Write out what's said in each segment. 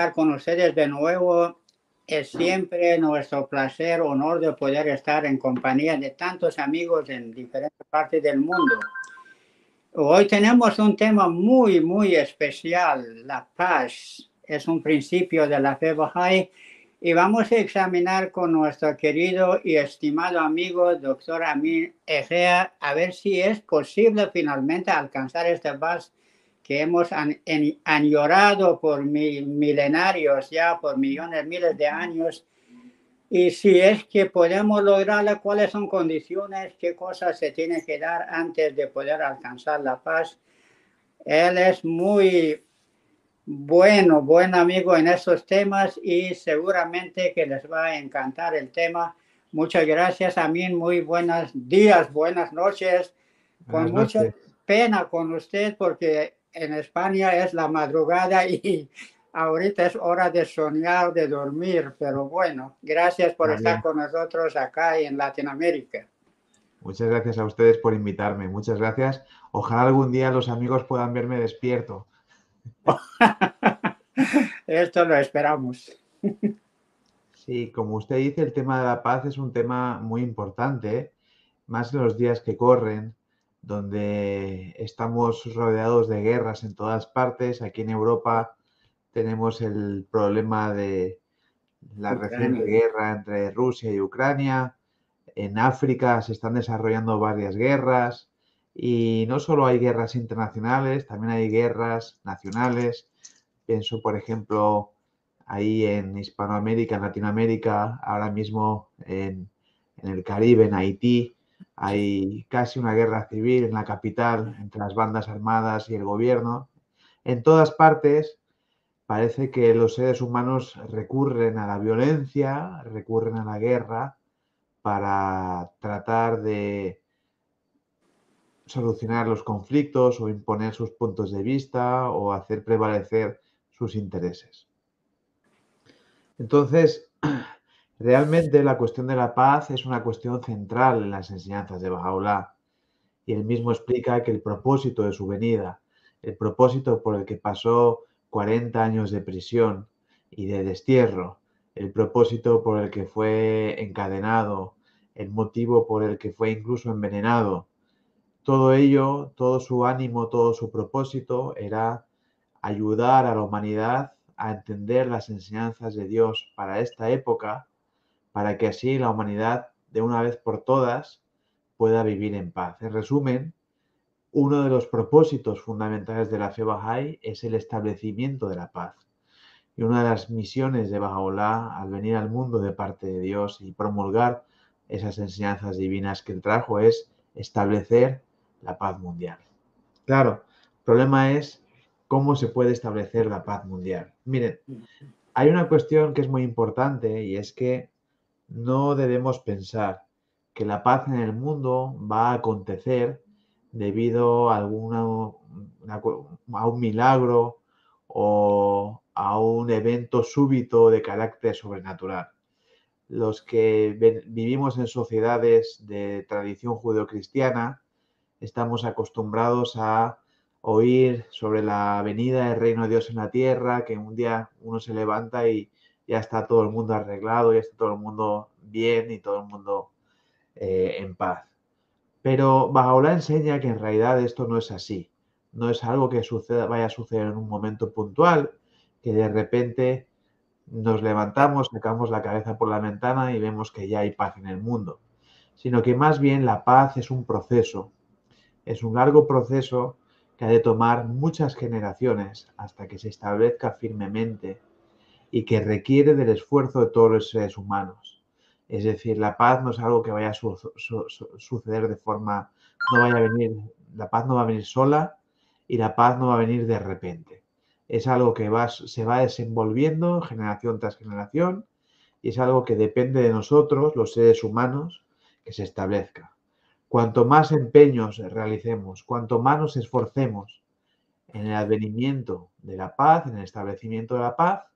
estar con ustedes de nuevo. Es siempre nuestro placer, honor de poder estar en compañía de tantos amigos en diferentes partes del mundo. Hoy tenemos un tema muy, muy especial, la paz. Es un principio de la fe Bahá'í y vamos a examinar con nuestro querido y estimado amigo, doctor Amin Egea, a ver si es posible finalmente alcanzar esta paz que hemos añorado por milenarios, ya por millones, miles de años y si es que podemos lograrla, cuáles son condiciones, qué cosas se tienen que dar antes de poder alcanzar la paz. Él es muy bueno, buen amigo en estos temas y seguramente que les va a encantar el tema. Muchas gracias a mí, muy buenos días, buenas noches. Con mucha pena con usted porque en España es la madrugada y ahorita es hora de soñar, de dormir, pero bueno, gracias por estar con nosotros acá en Latinoamérica. Muchas gracias a ustedes por invitarme, muchas gracias. Ojalá algún día los amigos puedan verme despierto. Esto lo esperamos. Sí, como usted dice, el tema de la paz es un tema muy importante, más en los días que corren, donde estamos rodeados de guerras en todas partes. Aquí en Europa tenemos el problema de la reciente guerra entre Rusia y Ucrania. En África se están desarrollando varias guerras y no solo hay guerras internacionales, también hay guerras nacionales. Pienso, por ejemplo, ahí en Hispanoamérica, en Latinoamérica, ahora mismo en, en el Caribe, en Haití, hay casi una guerra civil en la capital entre las bandas armadas y el gobierno. En todas partes parece que los seres humanos recurren a la violencia, recurren a la guerra para tratar de solucionar los conflictos o imponer sus puntos de vista o hacer prevalecer sus intereses. Entonces, realmente la cuestión de la paz es una cuestión central en las enseñanzas de Bahá'u'lláh y él mismo explica que el propósito de su venida, el propósito por el que pasó 40 años de prisión y de destierro, el propósito por el que fue encadenado, el motivo por el que fue incluso envenenado. Todo ello, todo su ánimo, todo su propósito era ayudar a la humanidad a entender las enseñanzas de Dios para esta época, para que así la humanidad de una vez por todas pueda vivir en paz. En resumen, uno de los propósitos fundamentales de la fe Bahá'í es el establecimiento de la paz. Y una de las misiones de Baha'u'llah al venir al mundo de parte de Dios y promulgar esas enseñanzas divinas que él trajo es establecer la paz mundial. Claro, el problema es cómo se puede establecer la paz mundial. Miren, hay una cuestión que es muy importante y es que no debemos pensar que la paz en el mundo va a acontecer debido a, alguna, a un milagro o a un evento súbito de carácter sobrenatural. Los que vivimos en sociedades de tradición judeocristiana estamos acostumbrados a oír sobre la venida del reino de Dios en la tierra, que un día uno se levanta y ya está todo el mundo arreglado, ya está todo el mundo bien y todo el mundo eh, en paz. Pero Bajaola enseña que en realidad esto no es así. No es algo que suceda, vaya a suceder en un momento puntual, que de repente nos levantamos, sacamos la cabeza por la ventana y vemos que ya hay paz en el mundo. Sino que más bien la paz es un proceso. Es un largo proceso que ha de tomar muchas generaciones hasta que se establezca firmemente y que requiere del esfuerzo de todos los seres humanos. Es decir, la paz no es algo que vaya a suceder de forma, no vaya a venir, la paz no va a venir sola y la paz no va a venir de repente. Es algo que va, se va desenvolviendo generación tras generación y es algo que depende de nosotros, los seres humanos, que se establezca. Cuanto más empeños realicemos, cuanto más nos esforcemos en el advenimiento de la paz, en el establecimiento de la paz,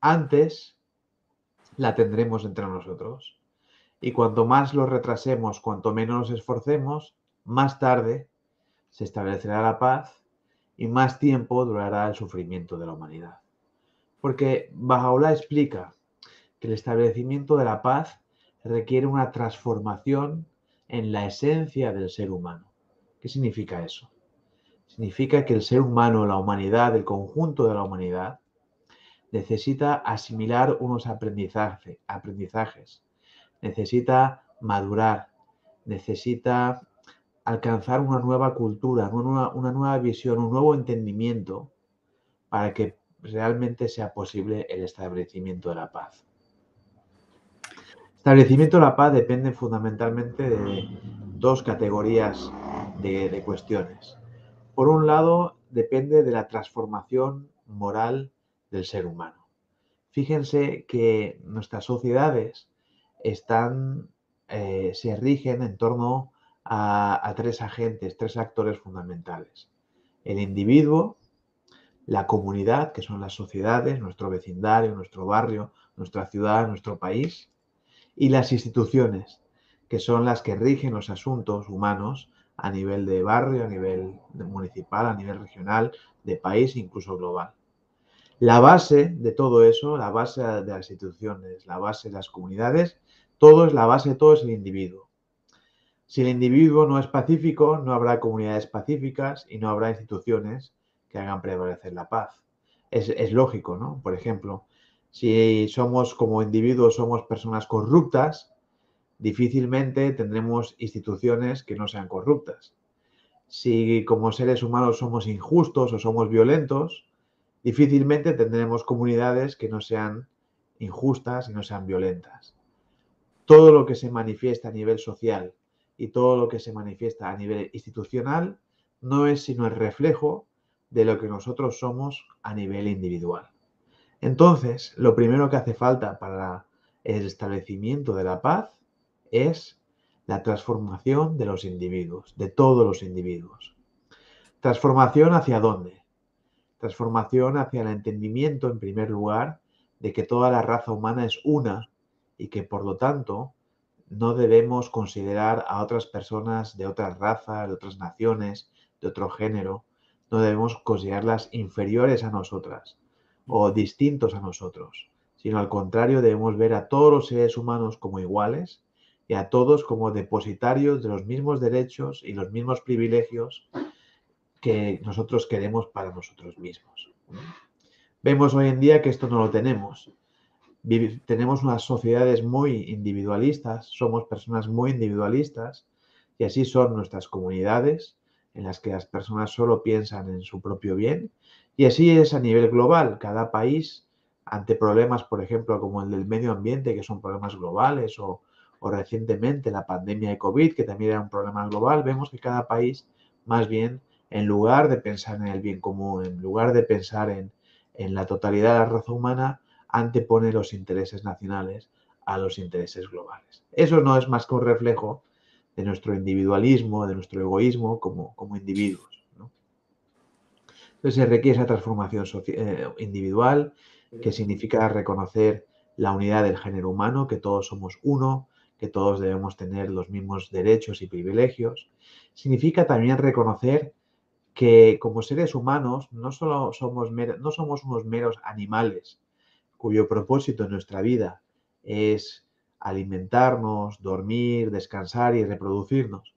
antes la tendremos entre nosotros. Y cuanto más lo retrasemos, cuanto menos nos esforcemos, más tarde se establecerá la paz y más tiempo durará el sufrimiento de la humanidad. Porque Bajaola explica que el establecimiento de la paz requiere una transformación en la esencia del ser humano. ¿Qué significa eso? Significa que el ser humano, la humanidad, el conjunto de la humanidad, necesita asimilar unos aprendizaje, aprendizajes, necesita madurar, necesita alcanzar una nueva cultura, una, nueva visión, un nuevo entendimiento para que realmente sea posible el establecimiento de la paz. Establecimiento de la paz depende fundamentalmente de dos categorías de cuestiones. Por un lado, depende de la transformación moral del ser humano. Fíjense que nuestras sociedades eh, se rigen en torno a, tres agentes, tres actores fundamentales. El individuo, la comunidad, que son las sociedades, nuestro vecindario, nuestro barrio, nuestra ciudad, nuestro país, y las instituciones, que son las que rigen los asuntos humanos a nivel de barrio, a nivel municipal, a nivel regional, de país, incluso global. La base de todo eso, la base de las instituciones, la base de las comunidades, todo es la base todo es el individuo. Si el individuo no es pacífico, no habrá comunidades pacíficas y no habrá instituciones que hagan prevalecer la paz. Es, es lógico, ¿no? Por ejemplo, si somos como individuos, somos personas corruptas, difícilmente tendremos instituciones que no sean corruptas. Si como seres humanos somos injustos o somos violentos, difícilmente tendremos comunidades que no sean injustas y no sean violentas. Todo lo que se manifiesta a nivel social y todo lo que se manifiesta a nivel institucional no es sino el reflejo de lo que nosotros somos a nivel individual. Entonces, lo primero que hace falta para el establecimiento de la paz es la transformación de los individuos, de todos los individuos. ¿Transformación hacia dónde? Transformación hacia el entendimiento, en primer lugar, de que toda la raza humana es una y que por lo tanto no debemos considerar a otras personas de otras razas, de otras naciones, de otro género, no debemos considerarlas inferiores a nosotras o distintos a nosotros, sino al contrario debemos ver a todos los seres humanos como iguales y a todos como depositarios de los mismos derechos y los mismos privilegios que nosotros queremos para nosotros mismos. Vemos hoy en día que esto no lo tenemos. tenemos unas sociedades muy individualistas, somos personas muy individualistas y así son nuestras comunidades en las que las personas solo piensan en su propio bien y así es a nivel global. Cada país ante problemas, por ejemplo, como el del medio ambiente, que son problemas globales, o, o recientemente la pandemia de COVID, que también era un problema global, vemos que cada país más bien en lugar de pensar en el bien común, en lugar de pensar en, la totalidad de la raza humana, antepone los intereses nacionales a los intereses globales. Eso no es más que un reflejo de nuestro individualismo, de nuestro egoísmo como, como individuos. Entonces se requiere esa transformación eh, individual, que significa reconocer la unidad del género humano, que todos somos uno, que todos debemos tener los mismos derechos y privilegios. Significa también reconocer que como seres humanos no solo somos, no somos unos meros animales cuyo propósito en nuestra vida es alimentarnos, dormir, descansar y reproducirnos.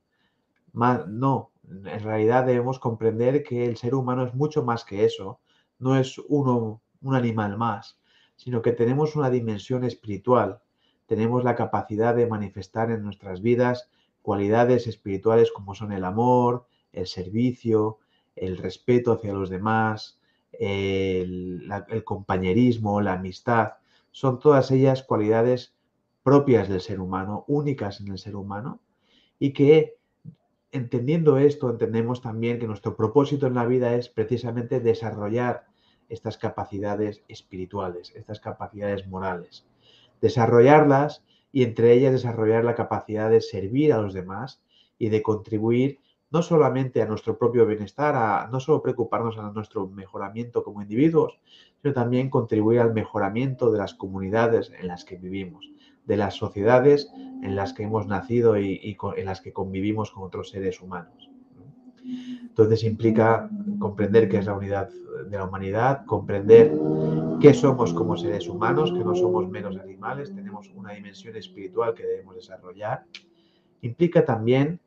no, en realidad debemos comprender que el ser humano es mucho más que eso, no es uno, un animal más, sino que tenemos una dimensión espiritual, tenemos la capacidad de manifestar en nuestras vidas cualidades espirituales como son el amor, el servicio, el respeto hacia los demás, el, compañerismo, la amistad, son todas ellas cualidades propias del ser humano, únicas en el ser humano, y que entendiendo esto, entendemos también que nuestro propósito en la vida es precisamente desarrollar estas capacidades espirituales, estas capacidades morales, desarrollarlas y entre ellas desarrollar la capacidad de servir a los demás y de contribuir no solamente a nuestro propio bienestar, a no solo preocuparnos a nuestro mejoramiento como individuos, sino también contribuir al mejoramiento de las comunidades en las que vivimos, de las sociedades en las que hemos nacido y, en las que convivimos con otros seres humanos. Entonces implica comprender qué es la unidad de la humanidad, comprender qué somos como seres humanos, que no somos menos animales, tenemos una dimensión espiritual que debemos desarrollar. Implica también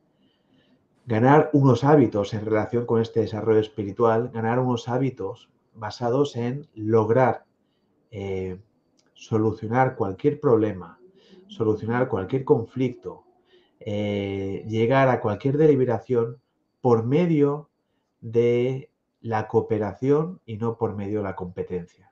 ganar unos hábitos en relación con este desarrollo espiritual, ganar unos hábitos basados en lograr eh, solucionar cualquier problema, solucionar cualquier conflicto, eh, llegar a cualquier deliberación por medio de la cooperación y no por medio de la competencia.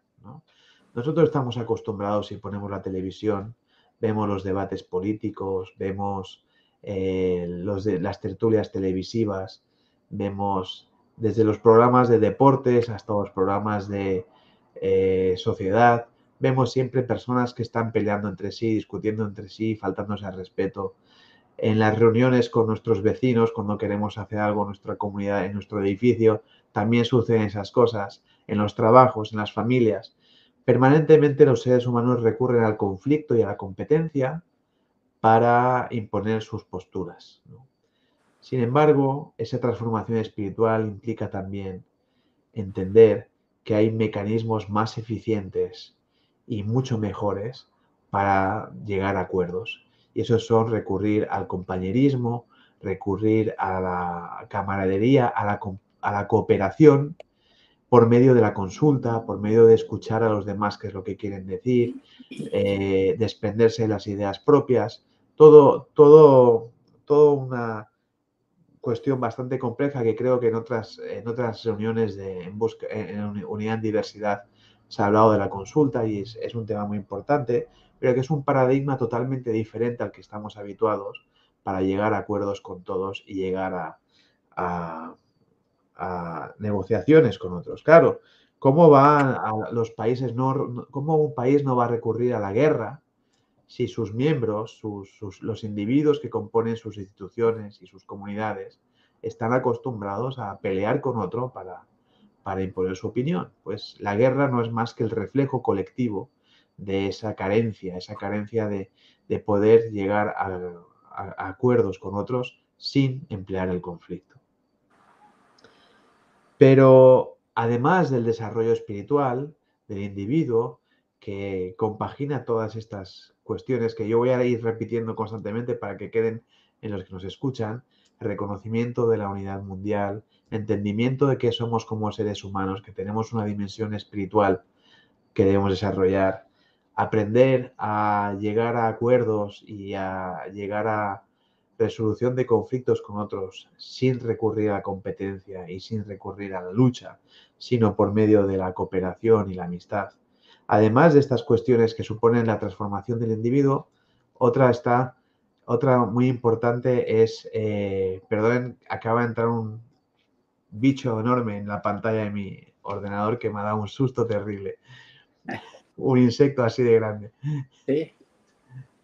Nosotros estamos acostumbrados, si ponemos la televisión, vemos los debates políticos, vemos eh, los de, las tertulias televisivas, vemos desde los programas de deportes hasta los programas de eh, sociedad, vemos siempre personas que están peleando entre sí, discutiendo entre sí, faltándose al respeto. En las reuniones con nuestros vecinos, cuando queremos hacer algo en nuestra comunidad, en nuestro edificio, también suceden esas cosas. En los trabajos, en las familias. Permanentemente los seres humanos recurren al conflicto y a la competencia para imponer sus posturas. Sin embargo, esa transformación espiritual implica también entender que hay mecanismos más eficientes y mucho mejores para llegar a acuerdos. Y esos son recurrir al compañerismo, recurrir a la camaradería, a la, a la cooperación por medio de la consulta, por medio de escuchar a los demás qué es lo que quieren decir, eh, desprenderse de las ideas propias, todo, todo, todo una cuestión bastante compleja que creo que en otras, en otras reuniones de en, busca, en unidad en diversidad se ha hablado de la consulta y es, un tema muy importante, pero que es un paradigma totalmente diferente al que estamos habituados para llegar a acuerdos con todos y llegar a, a, negociaciones con otros. Claro, ¿cómo va a los países no, cómo un país no va a recurrir a la guerra si sus miembros, sus, los individuos que componen sus instituciones y sus comunidades están acostumbrados a pelear con otro para, para imponer su opinión? Pues la guerra no es más que el reflejo colectivo de esa carencia, esa carencia de, de poder llegar a acuerdos con otros sin emplear el conflicto. Pero además del desarrollo espiritual del individuo, que compagina todas estas cuestiones que yo voy a ir repitiendo constantemente para que queden en los que nos escuchan, reconocimiento de la unidad mundial, entendimiento de que somos como seres humanos, que tenemos una dimensión espiritual que debemos desarrollar, aprender a llegar a acuerdos y a llegar a resolución de conflictos con otros sin recurrir a la competencia y sin recurrir a la lucha, sino por medio de la cooperación y la amistad Además de estas cuestiones que suponen la transformación del individuo, otra está, otra muy importante es, eh, perdonen, acaba de entrar un bicho enorme en la pantalla de mi ordenador que me ha dado un susto terrible. Un insecto así de grande. Sí.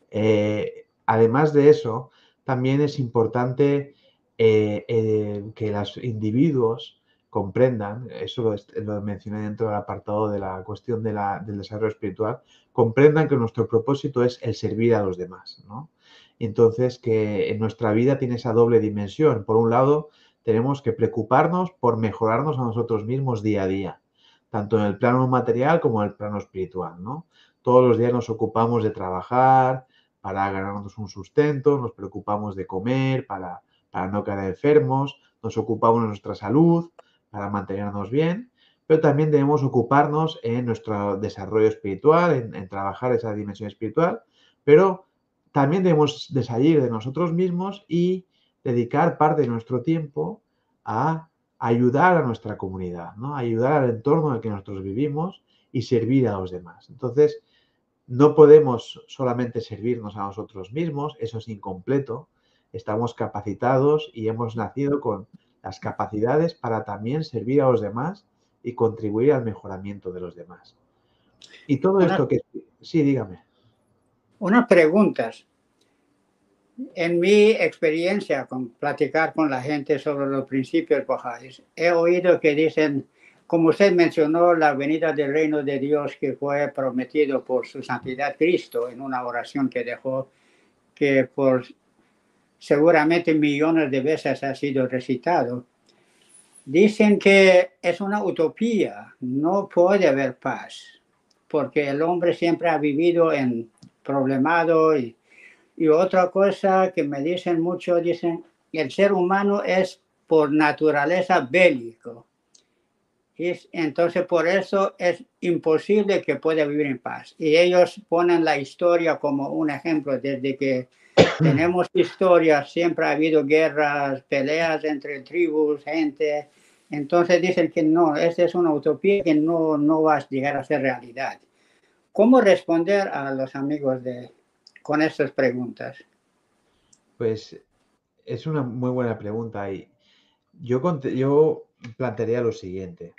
Eh, además de eso, también es importante eh, que los individuos comprendan, eso lo, mencioné dentro del apartado de la cuestión de la, del desarrollo espiritual, comprendan que nuestro propósito es el servir a los demás, ¿no? Entonces, que en nuestra vida tiene esa doble dimensión. Por un lado, tenemos que preocuparnos por mejorarnos a nosotros mismos día a día, tanto en el plano material como en el plano espiritual, ¿no? Todos los días nos ocupamos de trabajar para ganarnos un sustento, nos preocupamos de comer para, para no caer enfermos, nos ocupamos de nuestra salud, para mantenernos bien, pero también debemos ocuparnos en nuestro desarrollo espiritual, en, trabajar esa dimensión espiritual, pero también debemos de de nosotros mismos y dedicar parte de nuestro tiempo a ayudar a nuestra comunidad, ¿no? ayudar al entorno en el que nosotros vivimos y servir a los demás. Entonces, no podemos solamente servirnos a nosotros mismos, eso es incompleto, estamos capacitados y hemos nacido con las capacidades para también servir a los demás y contribuir al mejoramiento de los demás. Y todo esto que... Sí, dígame. Unas preguntas. En mi experiencia con platicar con la gente sobre los principios bajáis, he oído que dicen, como usted mencionó, la venida del reino de Dios que fue prometido por su santidad Cristo en una oración que dejó, que por seguramente millones de veces ha sido recitado. Dicen que es una utopía, no puede haber paz, porque el hombre siempre ha vivido en problemado y y otra cosa que me dicen mucho, dicen, el ser humano es por naturaleza bélico. Y entonces por eso es imposible que pueda vivir en paz. Y ellos ponen la historia como un ejemplo. Desde que tenemos historia, siempre ha habido guerras, peleas entre tribus, gente. Entonces dicen que no, esta es una utopía que no, no va a llegar a ser realidad. ¿Cómo responder a los amigos de, con estas preguntas? Pues es una muy buena pregunta y yo, yo plantearía lo siguiente.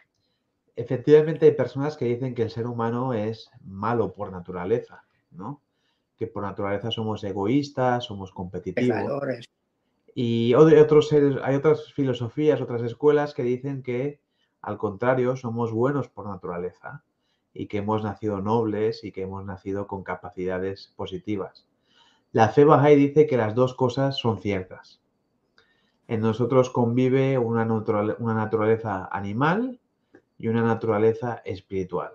Efectivamente hay personas que dicen que el ser humano es malo por naturaleza, ¿no? Que por naturaleza somos egoístas, somos competitivos. Y otros hay otras filosofías, otras escuelas que dicen que al contrario somos buenos por naturaleza y que hemos nacido nobles y que hemos nacido con capacidades positivas. La fe Bahá'í dice que las dos cosas son ciertas. En nosotros convive una, una naturaleza animal y una naturaleza espiritual.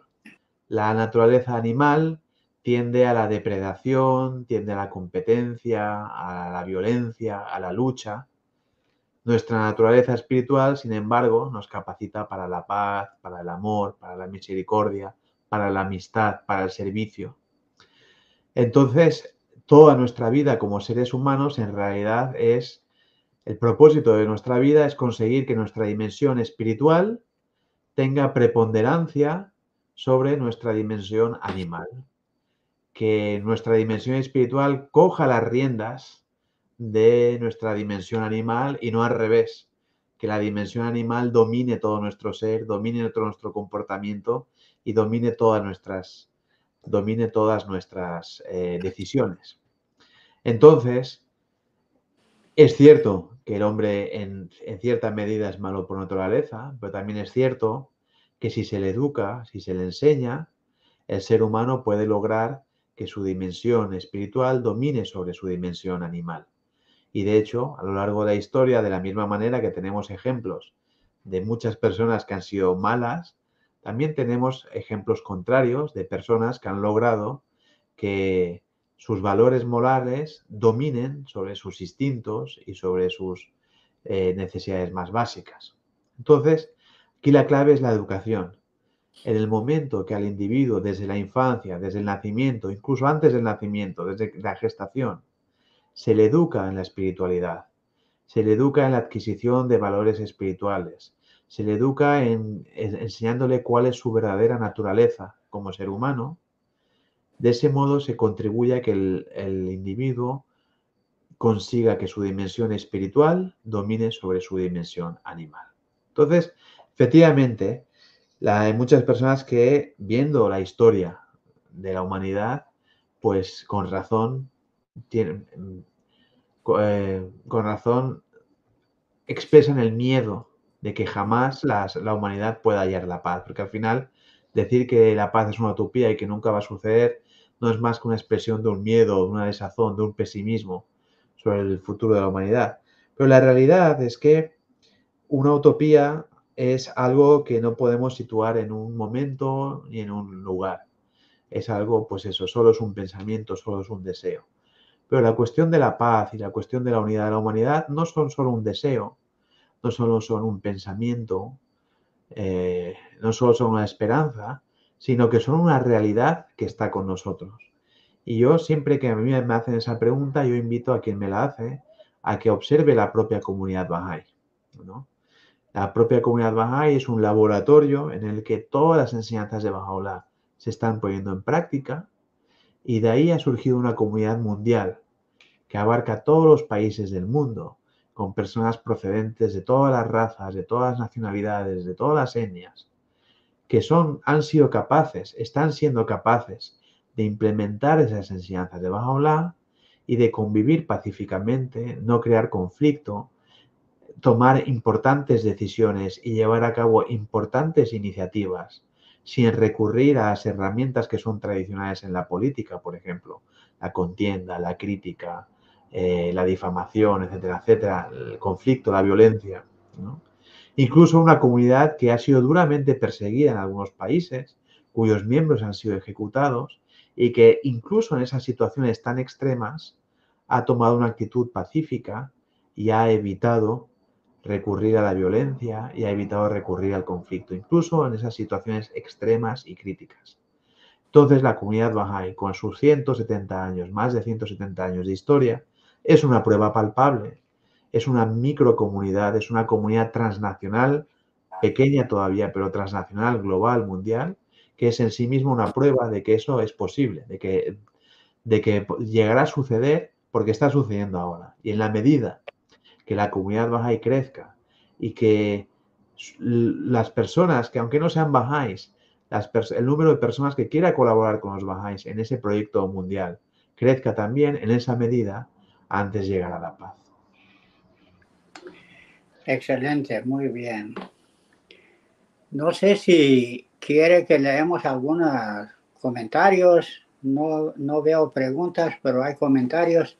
La naturaleza animal tiende a la depredación, tiende a la competencia, a la violencia, a la lucha. Nuestra naturaleza espiritual, sin embargo, nos capacita para la paz, para el amor, para la misericordia, para la amistad, para el servicio. Entonces, toda nuestra vida como seres humanos en realidad es, el propósito de nuestra vida es conseguir que nuestra dimensión espiritual tenga preponderancia sobre nuestra dimensión animal. Que nuestra dimensión espiritual coja las riendas de nuestra dimensión animal y no al revés. Que la dimensión animal domine todo nuestro ser, domine todo nuestro comportamiento y domine todas nuestras, domine todas nuestras eh, decisiones. Entonces, es cierto que el hombre en, en, cierta medida es malo por naturaleza, pero también es cierto que si se le educa, si se le enseña, el ser humano puede lograr que su dimensión espiritual domine sobre su dimensión animal. Y de hecho, a lo largo de la historia, de la misma manera que tenemos ejemplos de muchas personas que han sido malas, también tenemos ejemplos contrarios de personas que han logrado que sus valores morales dominen sobre sus instintos y sobre sus eh, necesidades más básicas. Entonces, aquí la clave es la educación. En el momento que al individuo, desde la infancia, desde el nacimiento, incluso antes del nacimiento, desde la gestación, se le educa en la espiritualidad, se le educa en la adquisición de valores espirituales, se le educa en, enseñándole cuál es su verdadera naturaleza como ser humano. De ese modo se contribuye a que el, individuo consiga que su dimensión espiritual domine sobre su dimensión animal. Entonces, efectivamente, hay muchas personas que viendo la historia de la humanidad, pues con razón, tienen, eh, con razón expresan el miedo de que jamás la humanidad pueda hallar la paz, porque al final decir que la paz es una utopía y que nunca va a suceder no es más que una expresión de un miedo, de una desazón, de un pesimismo sobre el futuro de la humanidad. Pero la realidad es que una utopía es algo que no podemos situar en un momento ni en un lugar. Es algo, pues eso, solo es un pensamiento, solo es un deseo. Pero la cuestión de la paz y la cuestión de la unidad de la humanidad no son solo un deseo, no solo son un pensamiento, eh, no solo son una esperanza, sino que son una realidad que está con nosotros. Y yo siempre que a mí me hacen esa pregunta, yo invito a quien me la hace a que observe la propia comunidad Bahá'í. La propia comunidad Bahá'í es un laboratorio en el que todas las enseñanzas de Bahá'u'lláh se están poniendo en práctica y de ahí ha surgido una comunidad mundial que abarca todos los países del mundo con personas procedentes de todas las razas, de todas las nacionalidades, de todas las etnias, que son, han sido capaces, están siendo capaces de implementar esas enseñanzas de Baha'u'llah y de convivir pacíficamente, no crear conflicto, tomar importantes decisiones y llevar a cabo importantes iniciativas sin recurrir a las herramientas que son tradicionales en la política, por ejemplo, la contienda, la crítica, eh, la difamación, etcétera, etcétera, el conflicto, la violencia. Incluso una comunidad que ha sido duramente perseguida en algunos países, cuyos miembros han sido ejecutados y que incluso en esas situaciones tan extremas ha tomado una actitud pacífica y ha evitado recurrir a la violencia y ha evitado recurrir al conflicto, incluso en esas situaciones extremas y críticas. Entonces, la comunidad Bahá'í, con sus 170 años, más de 170 años de historia, es una prueba palpable, es una microcomunidad, es una comunidad transnacional, pequeña todavía, pero transnacional, global, mundial, que es en sí misma una prueba de que eso es posible, de que, de que llegará a suceder porque está sucediendo ahora. Y en la medida que la comunidad Bahá'í crezca y que las personas que aunque no sean Bahá'ís, el número de personas que quiera colaborar con los Bahá'ís en ese proyecto mundial crezca también, en esa medida, antes llegará la paz. Excelente, muy bien. No sé si quiere que leemos algunos comentarios. No, no veo preguntas, pero hay comentarios.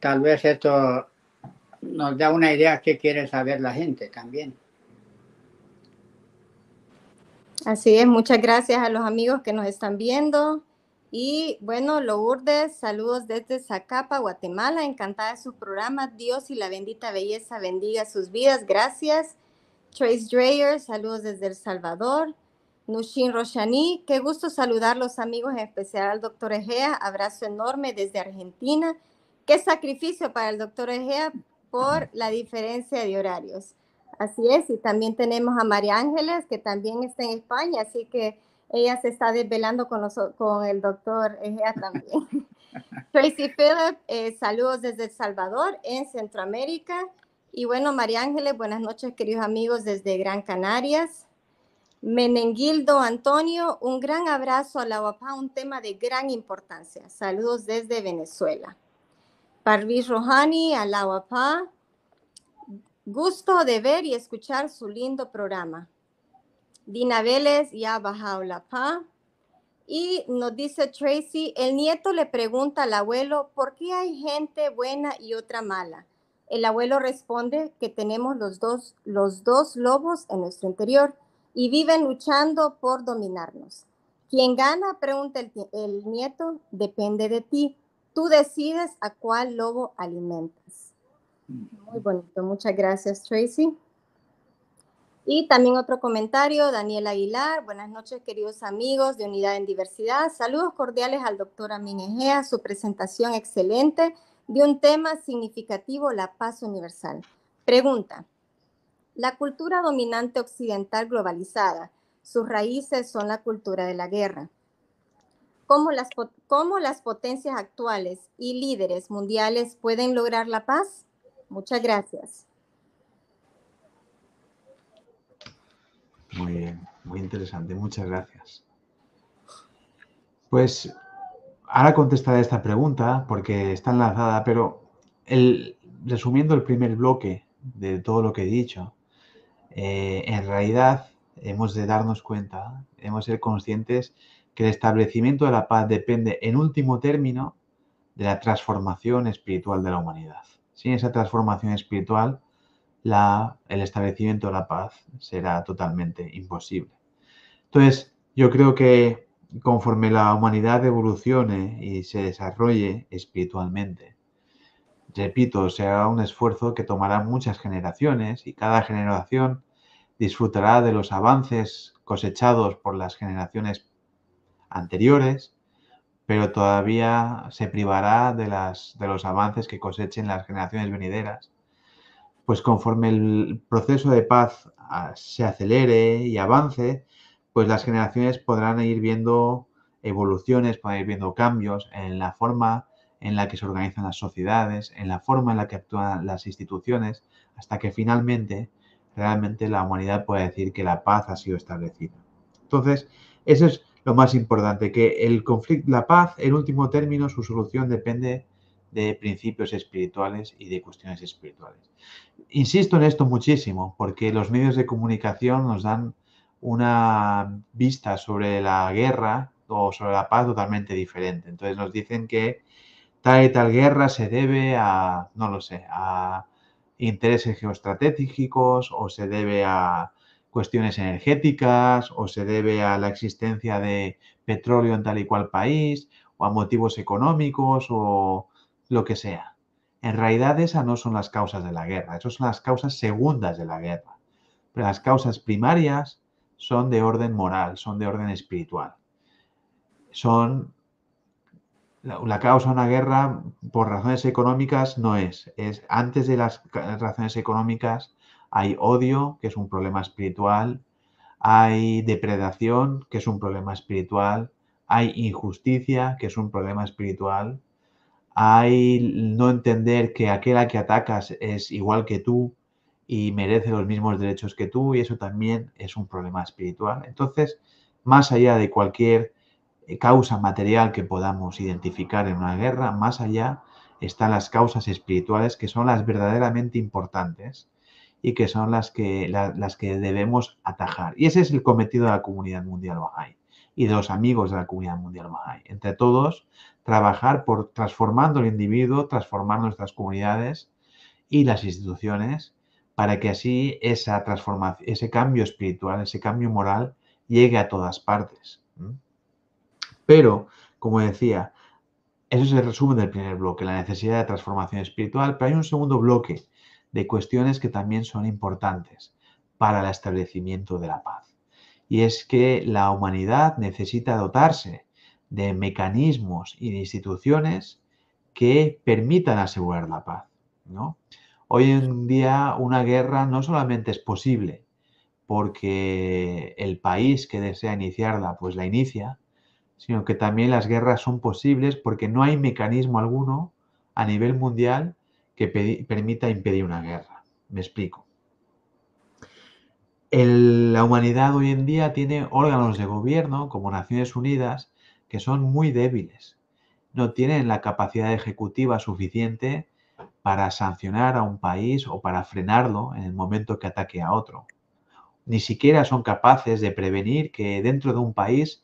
Tal vez esto nos da una idea qué quiere saber la gente también. Así es, muchas gracias a los amigos que nos están viendo. Y bueno, Lourdes, saludos desde Zacapa, Guatemala. Encantada de sus programas. Dios y la bendita belleza bendiga sus vidas. Gracias. Trace Dreyer, saludos desde El Salvador. Nushin Roshani, qué gusto saludar los amigos, en especial al doctor Egea. Abrazo enorme desde Argentina. Qué sacrificio para el doctor Egea por la diferencia de horarios. Así es, y también tenemos a María Ángeles, que también está en España, así que ella se está desvelando con, con el doctor Egea también. Tracy Phillip, eh, saludos desde El Salvador, en Centroamérica. Y bueno, María Ángeles, buenas noches, queridos amigos, desde Gran Canarias. Menenguildo Antonio, un gran abrazo a la UAPA, un tema de gran importancia. Saludos desde Venezuela. Parvis Rohani, Alawapá. Gusto de ver y escuchar su lindo programa. Dina Vélez, ya pa. Y nos dice Tracy, el nieto le pregunta al abuelo, ¿por qué hay gente buena y otra mala? El abuelo responde que tenemos los dos, los dos lobos en nuestro interior y viven luchando por dominarnos. ¿Quién gana? Pregunta el nieto, depende de ti. Tú decides a cuál lobo alimentas. Muy bonito, muchas gracias Tracy. Y también otro comentario, Daniel Aguilar. Buenas noches, queridos amigos de Unidad en Diversidad. Saludos cordiales al doctor Amin Egea, su presentación excelente de un tema significativo, la paz universal. Pregunta, la cultura dominante occidental globalizada, sus raíces son la cultura de la guerra cómo las, cómo las potencias actuales y líderes mundiales pueden lograr la paz? Muchas gracias. Muy bien, muy interesante. Muchas gracias. Pues ahora contestaré esta pregunta porque está enlazada, pero el, resumiendo el primer bloque de todo lo que he dicho, eh, en realidad hemos de darnos cuenta, hemos de ser conscientes que el establecimiento de la paz depende en último término de la transformación espiritual de la humanidad. Sin esa transformación espiritual, el establecimiento de la paz será totalmente imposible. Entonces, yo creo que conforme la humanidad evolucione y se desarrolle espiritualmente, repito, será un esfuerzo que tomará muchas generaciones y cada generación disfrutará de los avances cosechados por las generaciones anteriores, pero todavía se privará de, los avances que cosechen las generaciones venideras. Pues conforme el proceso de paz ah, se acelere y avance, pues las generaciones podrán ir viendo evoluciones, podrán ir viendo cambios en la forma en la que se organizan las sociedades, en la forma en la que actúan las instituciones, hasta que finalmente realmente la humanidad pueda decir que la paz ha sido establecida. Entonces, eso es lo más importante, que el conflicto, la paz, en último término, su solución depende de principios espirituales y de cuestiones espirituales. Insisto en esto muchísimo porque los medios de comunicación nos dan una vista sobre la guerra o sobre la paz totalmente diferente. Entonces nos dicen que tal y tal guerra se debe a, no lo sé, a intereses geoestratégicos o se debe a cuestiones energéticas o se debe a la existencia de petróleo en tal y cual país o a motivos económicos o lo que sea. En realidad esas no son las causas de la guerra, esas son las causas segundas de la guerra. Pero las causas primarias son de orden moral, son de orden espiritual. Son la, causa de una guerra por razones económicas no es, es antes de las razones económicas hay odio, que es un problema espiritual, hay depredación, que es un problema espiritual, hay injusticia, que es un problema espiritual, hay no entender que aquel a que atacas es igual que tú y merece los mismos derechos que tú y eso también es un problema espiritual. Entonces, más allá de cualquier eh, causa material que podamos identificar en una guerra, más allá están las causas espirituales que son las verdaderamente importantes y que son las que, las que debemos atajar. Y ese es el cometido de la comunidad mundial Bahá'í y de los amigos de la comunidad mundial Bahá'í. Entre todos, trabajar por transformando el individuo, transformar nuestras comunidades y las instituciones para que así esa transformación, ese cambio espiritual, ese cambio moral llegue a todas partes. Pero, como decía, eso es el resumen del primer bloque, la necesidad de transformación espiritual, pero hay un segundo bloque de cuestiones que también son importantes para el establecimiento de la paz. Y es que la humanidad necesita dotarse de mecanismos y de instituciones que permitan asegurar la paz. ¿no? Hoy en día una guerra no solamente es posible porque el país que desea iniciarla pues la inicia, sino que también las guerras son posibles porque no hay mecanismo alguno a nivel mundial que permita impedir una guerra. Me explico. la humanidad hoy en día tiene órganos de gobierno como Naciones Unidas que son muy débiles. No tienen la capacidad ejecutiva suficiente para sancionar a un país o para frenarlo en el momento que ataque a otro. Ni siquiera son capaces de prevenir que dentro de un país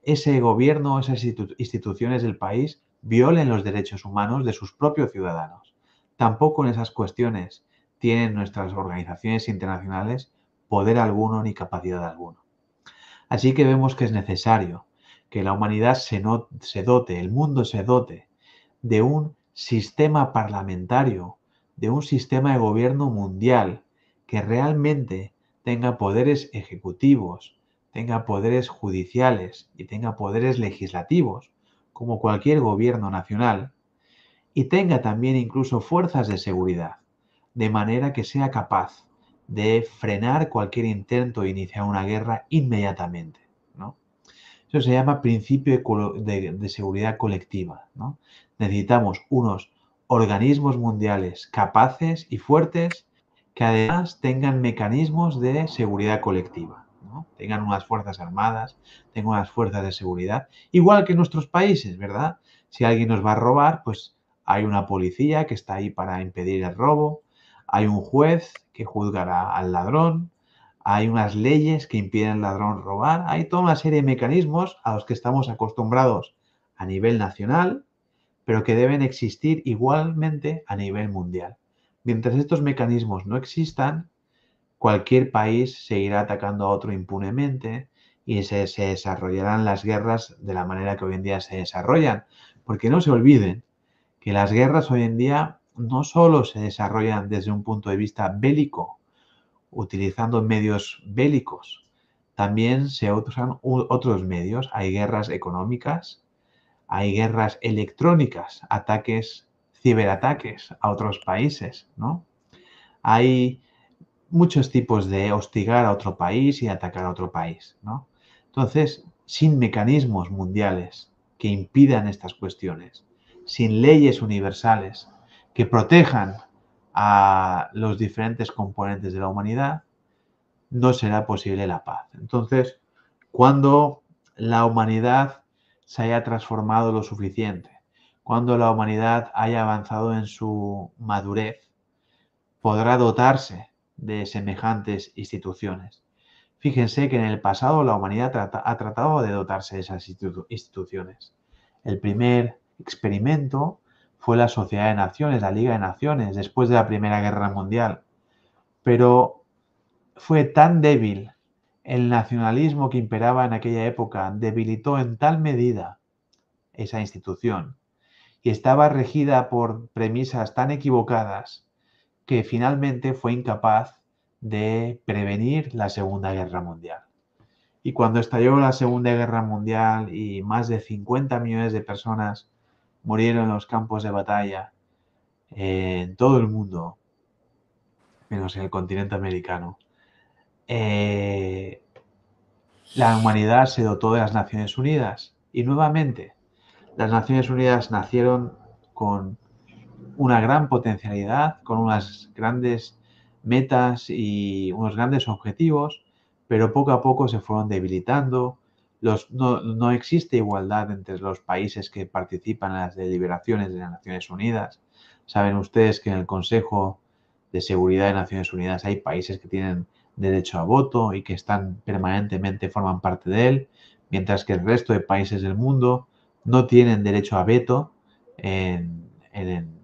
ese gobierno, esas instituciones del país violen los derechos humanos de sus propios ciudadanos. Tampoco en esas cuestiones tienen nuestras organizaciones internacionales poder alguno ni capacidad alguna. Así que vemos que es necesario que la humanidad se, se dote, el mundo se dote de un sistema parlamentario, de un sistema de gobierno mundial que realmente tenga poderes ejecutivos, tenga poderes judiciales y tenga poderes legislativos, como cualquier gobierno nacional, y tenga también incluso fuerzas de seguridad, de manera que sea capaz de frenar cualquier intento de iniciar una guerra inmediatamente. ¿no? Eso se llama principio de, seguridad colectiva. Necesitamos unos organismos mundiales capaces y fuertes que además tengan mecanismos de seguridad colectiva. Tengan unas fuerzas armadas, tengan unas fuerzas de seguridad, igual que en nuestros países, ¿verdad? Si alguien nos va a robar, pues hay una policía que está ahí para impedir el robo, hay un juez que juzgará al ladrón, hay unas leyes que impiden al ladrón robar, hay toda una serie de mecanismos a los que estamos acostumbrados a nivel nacional, pero que deben existir igualmente a nivel mundial. Mientras estos mecanismos no existan, cualquier país seguirá atacando a otro impunemente y se, se desarrollarán las guerras de la manera que hoy en día se desarrollan. Porque no se olviden que las guerras hoy en día no solo se desarrollan desde un punto de vista bélico, utilizando medios bélicos, también se usan otros medios. Hay guerras económicas, hay guerras electrónicas, ataques, ciberataques a otros países, ¿no? Hay muchos tipos de hostigar a otro país y atacar a otro país, ¿no? Entonces, sin mecanismos mundiales que impidan estas cuestiones, sin leyes universales que protejan a los diferentes componentes de la humanidad, no será posible la paz. Entonces, cuando la humanidad se haya transformado lo suficiente, cuando la humanidad haya avanzado en su madurez, podrá dotarse de semejantes instituciones. Fíjense que en el pasado la humanidad ha tratado de dotarse de esas instituciones. El primer experimento fue la Sociedad de Naciones, la Liga de Naciones, después de la Primera Guerra Mundial. Pero fue tan débil el nacionalismo que imperaba en aquella época, debilitó en tal medida esa institución y estaba regida por premisas tan equivocadas que finalmente fue incapaz de prevenir la Segunda Guerra Mundial. Y cuando estalló la Segunda Guerra Mundial y más de 50 millones de personas murieron en los campos de batalla en todo el mundo, menos en el continente americano, eh, la humanidad se dotó de las Naciones Unidas y nuevamente las Naciones Unidas nacieron con una gran potencialidad, con unas grandes metas y unos grandes objetivos, pero poco a poco se fueron debilitando. Los, no, existe igualdad entre los países que participan en las deliberaciones de las Naciones Unidas. Saben ustedes que en el Consejo de Seguridad de Naciones Unidas hay países que tienen derecho a voto y que están permanentemente, forman parte de él, mientras que el resto de países del mundo no tienen derecho a veto en, en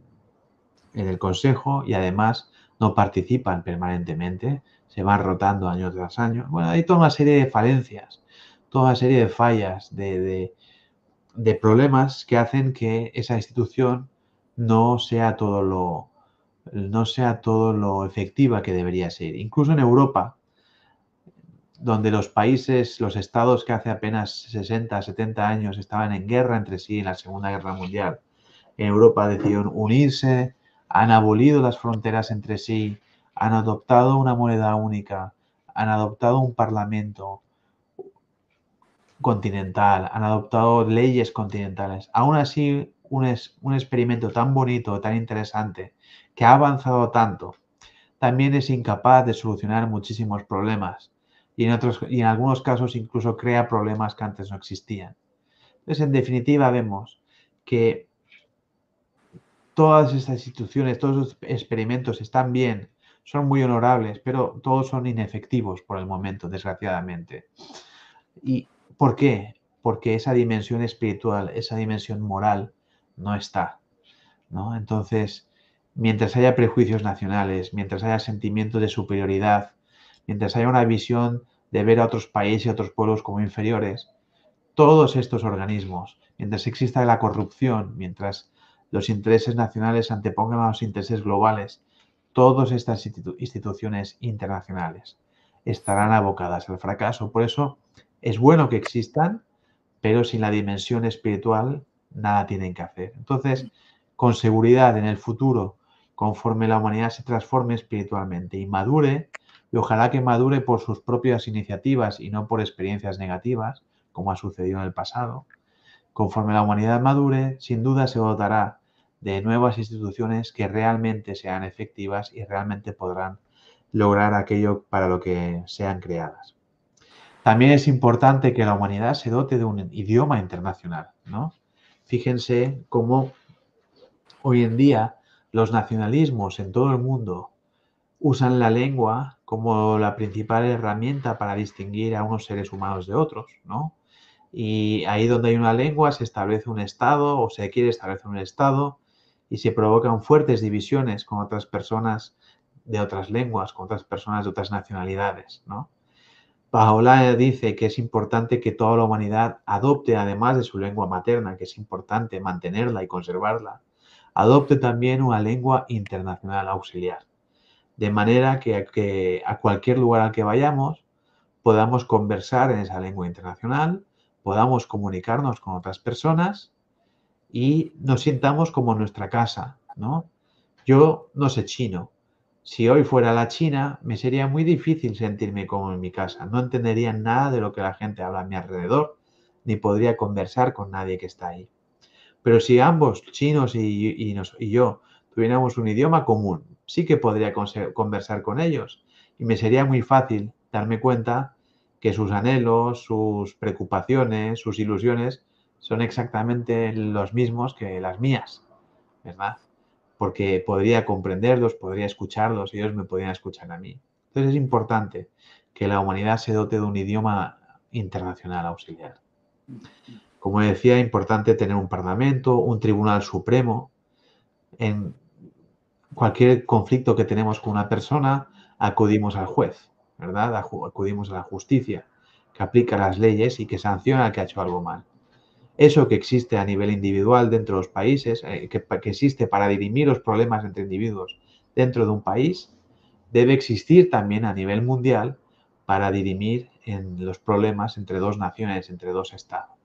el Consejo y además no participan permanentemente, se van rotando año tras año. Bueno, hay toda una serie de falencias, toda una serie de fallas, de, problemas que hacen que esa institución no sea todo lo no sea todo lo efectiva que debería ser. Incluso en Europa, donde los países, los estados que hace apenas 60, 70 años estaban en guerra entre sí en la Segunda Guerra Mundial, en Europa decidieron unirse, han abolido las fronteras entre sí, han adoptado una moneda única, han adoptado un parlamento continental, han adoptado leyes continentales. Aún así, un, un experimento tan bonito, tan interesante, que ha avanzado tanto, también es incapaz de solucionar muchísimos problemas y en, otros, y en algunos casos incluso crea problemas que antes no existían. Entonces, en definitiva, vemos que todas estas instituciones, todos los experimentos están bien, son muy honorables, pero todos son inefectivos por el momento, desgraciadamente. ¿Y por qué? Porque esa dimensión espiritual, esa dimensión moral no está. ¿no? Entonces, mientras haya prejuicios nacionales, mientras haya sentimientos de superioridad, mientras haya una visión de ver a otros países y a otros pueblos como inferiores, todos estos organismos, mientras exista la corrupción, mientras los intereses nacionales antepongan a los intereses globales, todas estas instituciones internacionales estarán abocadas al fracaso. Por eso es bueno que existan, pero sin la dimensión espiritual nada tienen que hacer. Entonces, con seguridad en el futuro, conforme la humanidad se transforme espiritualmente y madure, y ojalá que madure por sus propias iniciativas y no por experiencias negativas, como ha sucedido en el pasado, conforme la humanidad madure, sin duda se dotará de nuevas instituciones que realmente sean efectivas y realmente podrán lograr aquello para lo que sean creadas. También es importante que la humanidad se dote de un idioma internacional, ¿no? Fíjense cómo hoy en día los nacionalismos en todo el mundo usan la lengua como la principal herramienta para distinguir a unos seres humanos de otros, ¿no? Y ahí donde hay una lengua se establece un Estado o se quiere establecer un Estado y se provocan fuertes divisiones con otras personas de otras lenguas, con otras personas de otras nacionalidades, ¿no? Paola dice que es importante que toda la humanidad adopte, además de su lengua materna, que es importante mantenerla y conservarla, adopte también una lengua internacional auxiliar, de manera que, a cualquier lugar al que vayamos podamos conversar en esa lengua internacional, podamos comunicarnos con otras personas y nos sintamos como nuestra casa, ¿no? Yo no sé chino. Si hoy fuera la China, me sería muy difícil sentirme como en mi casa. No entendería nada de lo que la gente habla a mi alrededor, ni podría conversar con nadie que está ahí. Pero si ambos, chinos y, y yo, tuviéramos un idioma común, sí que podría conversar con ellos y me sería muy fácil darme cuenta que sus anhelos, sus preocupaciones, sus ilusiones son exactamente los mismos que las mías, ¿verdad? Porque podría comprenderlos, podría escucharlos ellos me podrían escuchar a mí. Entonces es importante que la humanidad se dote de un idioma internacional auxiliar. Como decía, es importante tener un parlamento, un tribunal supremo. En cualquier conflicto que tenemos con una persona, acudimos al juez, ¿verdad? Acudimos a la justicia, que aplica las leyes y que sanciona al que ha hecho algo mal. Eso que existe a nivel individual dentro de los países, eh, que, existe para dirimir los problemas entre individuos dentro de un país, debe existir también a nivel mundial para dirimir en los problemas entre dos naciones, entre dos estados.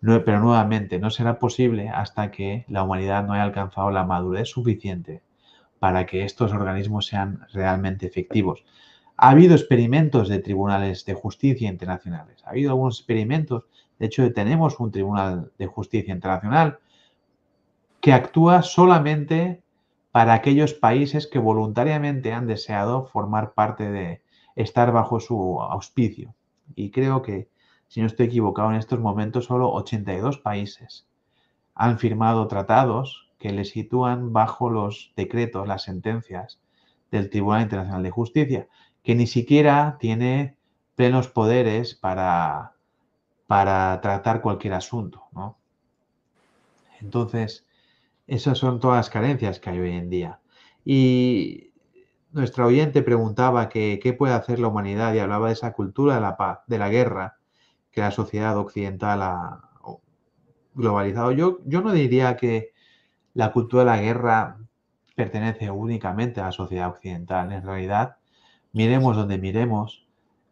pero nuevamente, no será posible hasta que la humanidad no haya alcanzado la madurez suficiente para que estos organismos sean realmente efectivos. Ha habido experimentos de tribunales de justicia internacionales, ha habido algunos experimentos, de hecho tenemos un tribunal de justicia internacional que actúa solamente para aquellos países que voluntariamente han deseado formar parte de estar bajo su auspicio. Y creo que, si no estoy equivocado, en estos momentos solo 82 países han firmado tratados que le sitúan bajo los decretos, las sentencias del Tribunal Internacional de Justicia, que ni siquiera tiene plenos poderes para, para tratar cualquier asunto. Entonces, esas son todas las carencias que hay hoy en día. Y nuestra oyente preguntaba qué puede hacer la humanidad y hablaba de esa cultura de la paz, de la guerra, que la sociedad occidental ha globalizado. Yo, yo no diría que la cultura de la guerra pertenece únicamente a la sociedad occidental. En realidad, miremos donde miremos,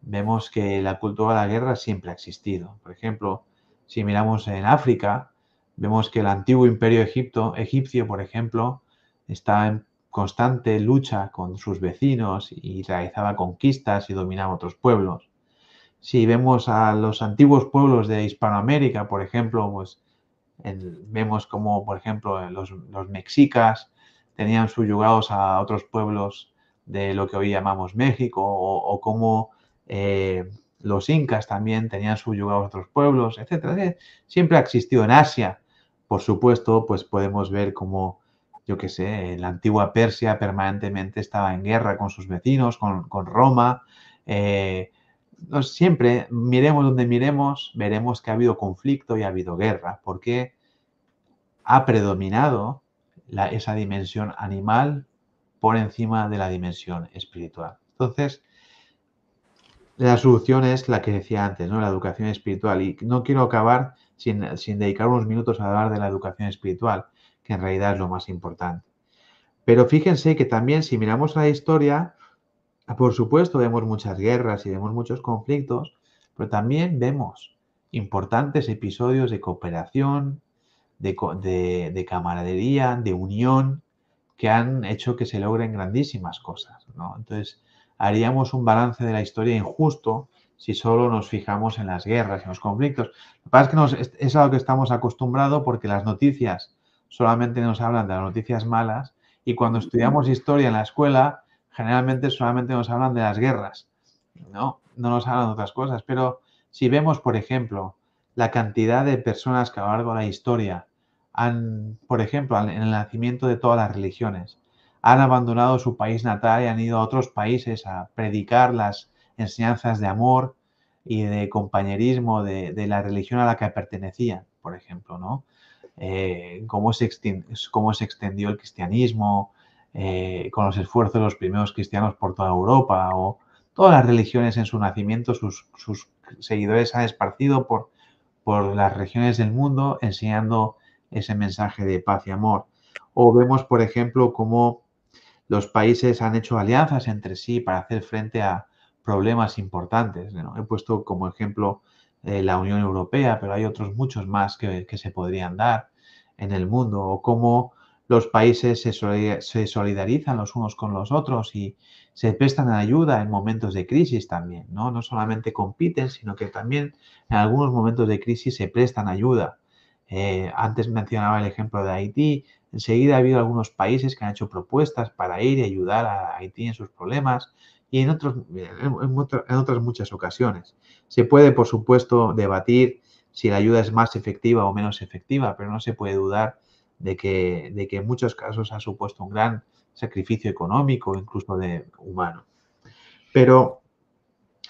vemos que la cultura de la guerra siempre ha existido. Por ejemplo, si miramos en África, vemos que el antiguo imperio Egipto, egipcio, por ejemplo, está en constante lucha con sus vecinos y realizaba conquistas y dominaba otros pueblos. Si vemos a los antiguos pueblos de Hispanoamérica, por ejemplo, pues vemos como, por ejemplo, los, mexicas tenían subyugados a otros pueblos de lo que hoy llamamos México, o, como eh, los incas también tenían subyugados otros pueblos, etc. Siempre ha existido en Asia, por supuesto, pues podemos ver cómo, yo qué sé, la antigua Persia permanentemente estaba en guerra con sus vecinos, con, Roma. Eh, siempre, miremos donde miremos, veremos que ha habido conflicto y ha habido guerra, porque ha predominado esa dimensión animal por encima de la dimensión espiritual. Entonces, la solución es la que decía antes, ¿no? La educación espiritual. Y no quiero acabar sin, dedicar unos minutos a hablar de la educación espiritual, que en realidad es lo más importante. Pero fíjense que también si miramos a la historia, por supuesto vemos muchas guerras y vemos muchos conflictos, pero también vemos importantes episodios de cooperación, de, de, camaradería, de unión, que han hecho que se logren grandísimas cosas. Entonces, haríamos un balance de la historia injusto si solo nos fijamos en las guerras, en los conflictos. Lo que pasa es que es, algo que estamos acostumbrados porque las noticias solamente nos hablan de las noticias malas y cuando estudiamos historia en la escuela, generalmente solamente nos hablan de las guerras, ¿no? No nos hablan de otras cosas. Pero si vemos, por ejemplo, la cantidad de personas que a lo largo de la historia han, por ejemplo, en el nacimiento de todas las religiones, han abandonado su país natal y han ido a otros países a predicar las enseñanzas de amor y de compañerismo de, la religión a la que pertenecían, por ejemplo, ¿no? Eh, cómo, se cómo, se extendió el cristianismo eh, con los esfuerzos de los primeros cristianos por toda Europa o todas las religiones en su nacimiento, sus, seguidores han esparcido por, por las regiones del mundo enseñando ese mensaje de paz y amor. O vemos, por ejemplo, cómo los países han hecho alianzas entre sí para hacer frente a problemas importantes. He puesto como ejemplo eh, la Unión Europea, pero hay otros muchos más que, se podrían dar en el mundo, o cómo los países se, solidarizan los unos con los otros y se prestan ayuda en momentos de crisis también, ¿no? No solamente compiten, sino que también en algunos momentos de crisis se prestan ayuda. Eh, antes mencionaba el ejemplo de Haití, Enseguida ha habido algunos países que han hecho propuestas para ir y ayudar a Haití en sus problemas y en, otras muchas ocasiones. Se puede, por supuesto, debatir si la ayuda es más efectiva o menos efectiva, pero no se puede dudar de que, de en muchos casos ha supuesto un gran sacrificio económico, incluso de humano. Pero,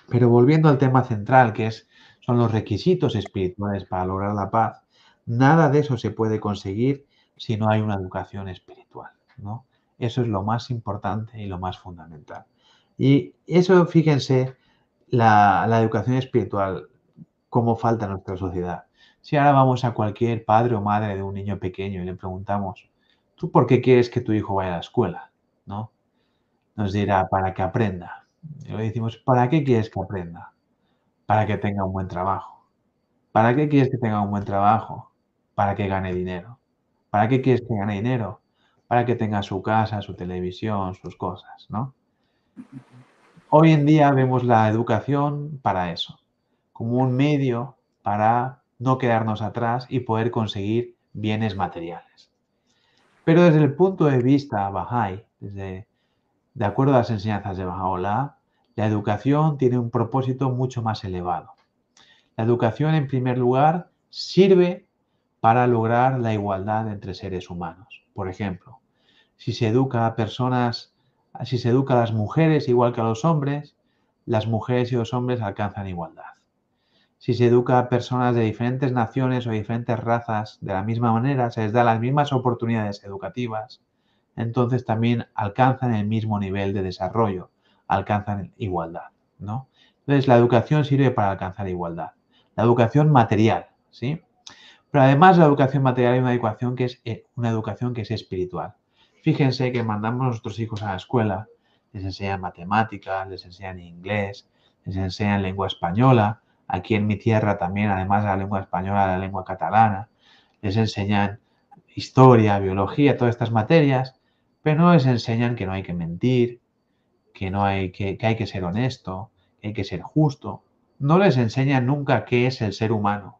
volviendo al tema central, que son los requisitos espirituales para lograr la paz, nada de eso se puede conseguir si no hay una educación espiritual, ¿no? Eso es lo más importante y lo más fundamental. Y eso, fíjense, la, la educación espiritual, cómo falta en nuestra sociedad. Si ahora vamos a cualquier padre o madre de un niño pequeño y le preguntamos, ¿tú por qué quieres que tu hijo vaya a la escuela? ¿No? Nos dirá, para que aprenda. Y le decimos, ¿para qué quieres que aprenda? Para que tenga un buen trabajo. ¿Para qué quieres que tenga un buen trabajo? Para que gane dinero. ¿Para qué quieres que gane dinero? Para que tenga su casa, su televisión, sus cosas, ¿no? Hoy en día vemos la educación para eso, como un medio para no quedarnos atrás y poder conseguir bienes materiales. Pero desde el punto de vista Bahá'í, de acuerdo a las enseñanzas de Baha'u'llah, la educación tiene un propósito mucho más elevado. La educación, en primer lugar, sirve para lograr la igualdad entre seres humanos. Por ejemplo, si se educa a personas, si se educa a las mujeres igual que a los hombres, las mujeres y los hombres alcanzan igualdad si se educa a personas de diferentes naciones o diferentes razas de la misma manera, se les da las mismas oportunidades educativas, entonces también alcanzan el mismo nivel de desarrollo, alcanzan igualdad, ¿no? Entonces la educación sirve para alcanzar igualdad. La educación material, ¿sí? Pero además la educación material hay una educación que es eh, una educación que es espiritual. Fíjense que mandamos a nuestros hijos a la escuela, les enseñan matemáticas, les enseñan inglés, les enseñan lengua española, Aquí en mi tierra también, además de la lengua española, la lengua catalana, les enseñan historia, biología, todas estas materias, pero no les enseñan que no hay que mentir, que, no hay que, hay que ser honesto, que hay que ser justo. No les enseñan nunca qué es el ser humano,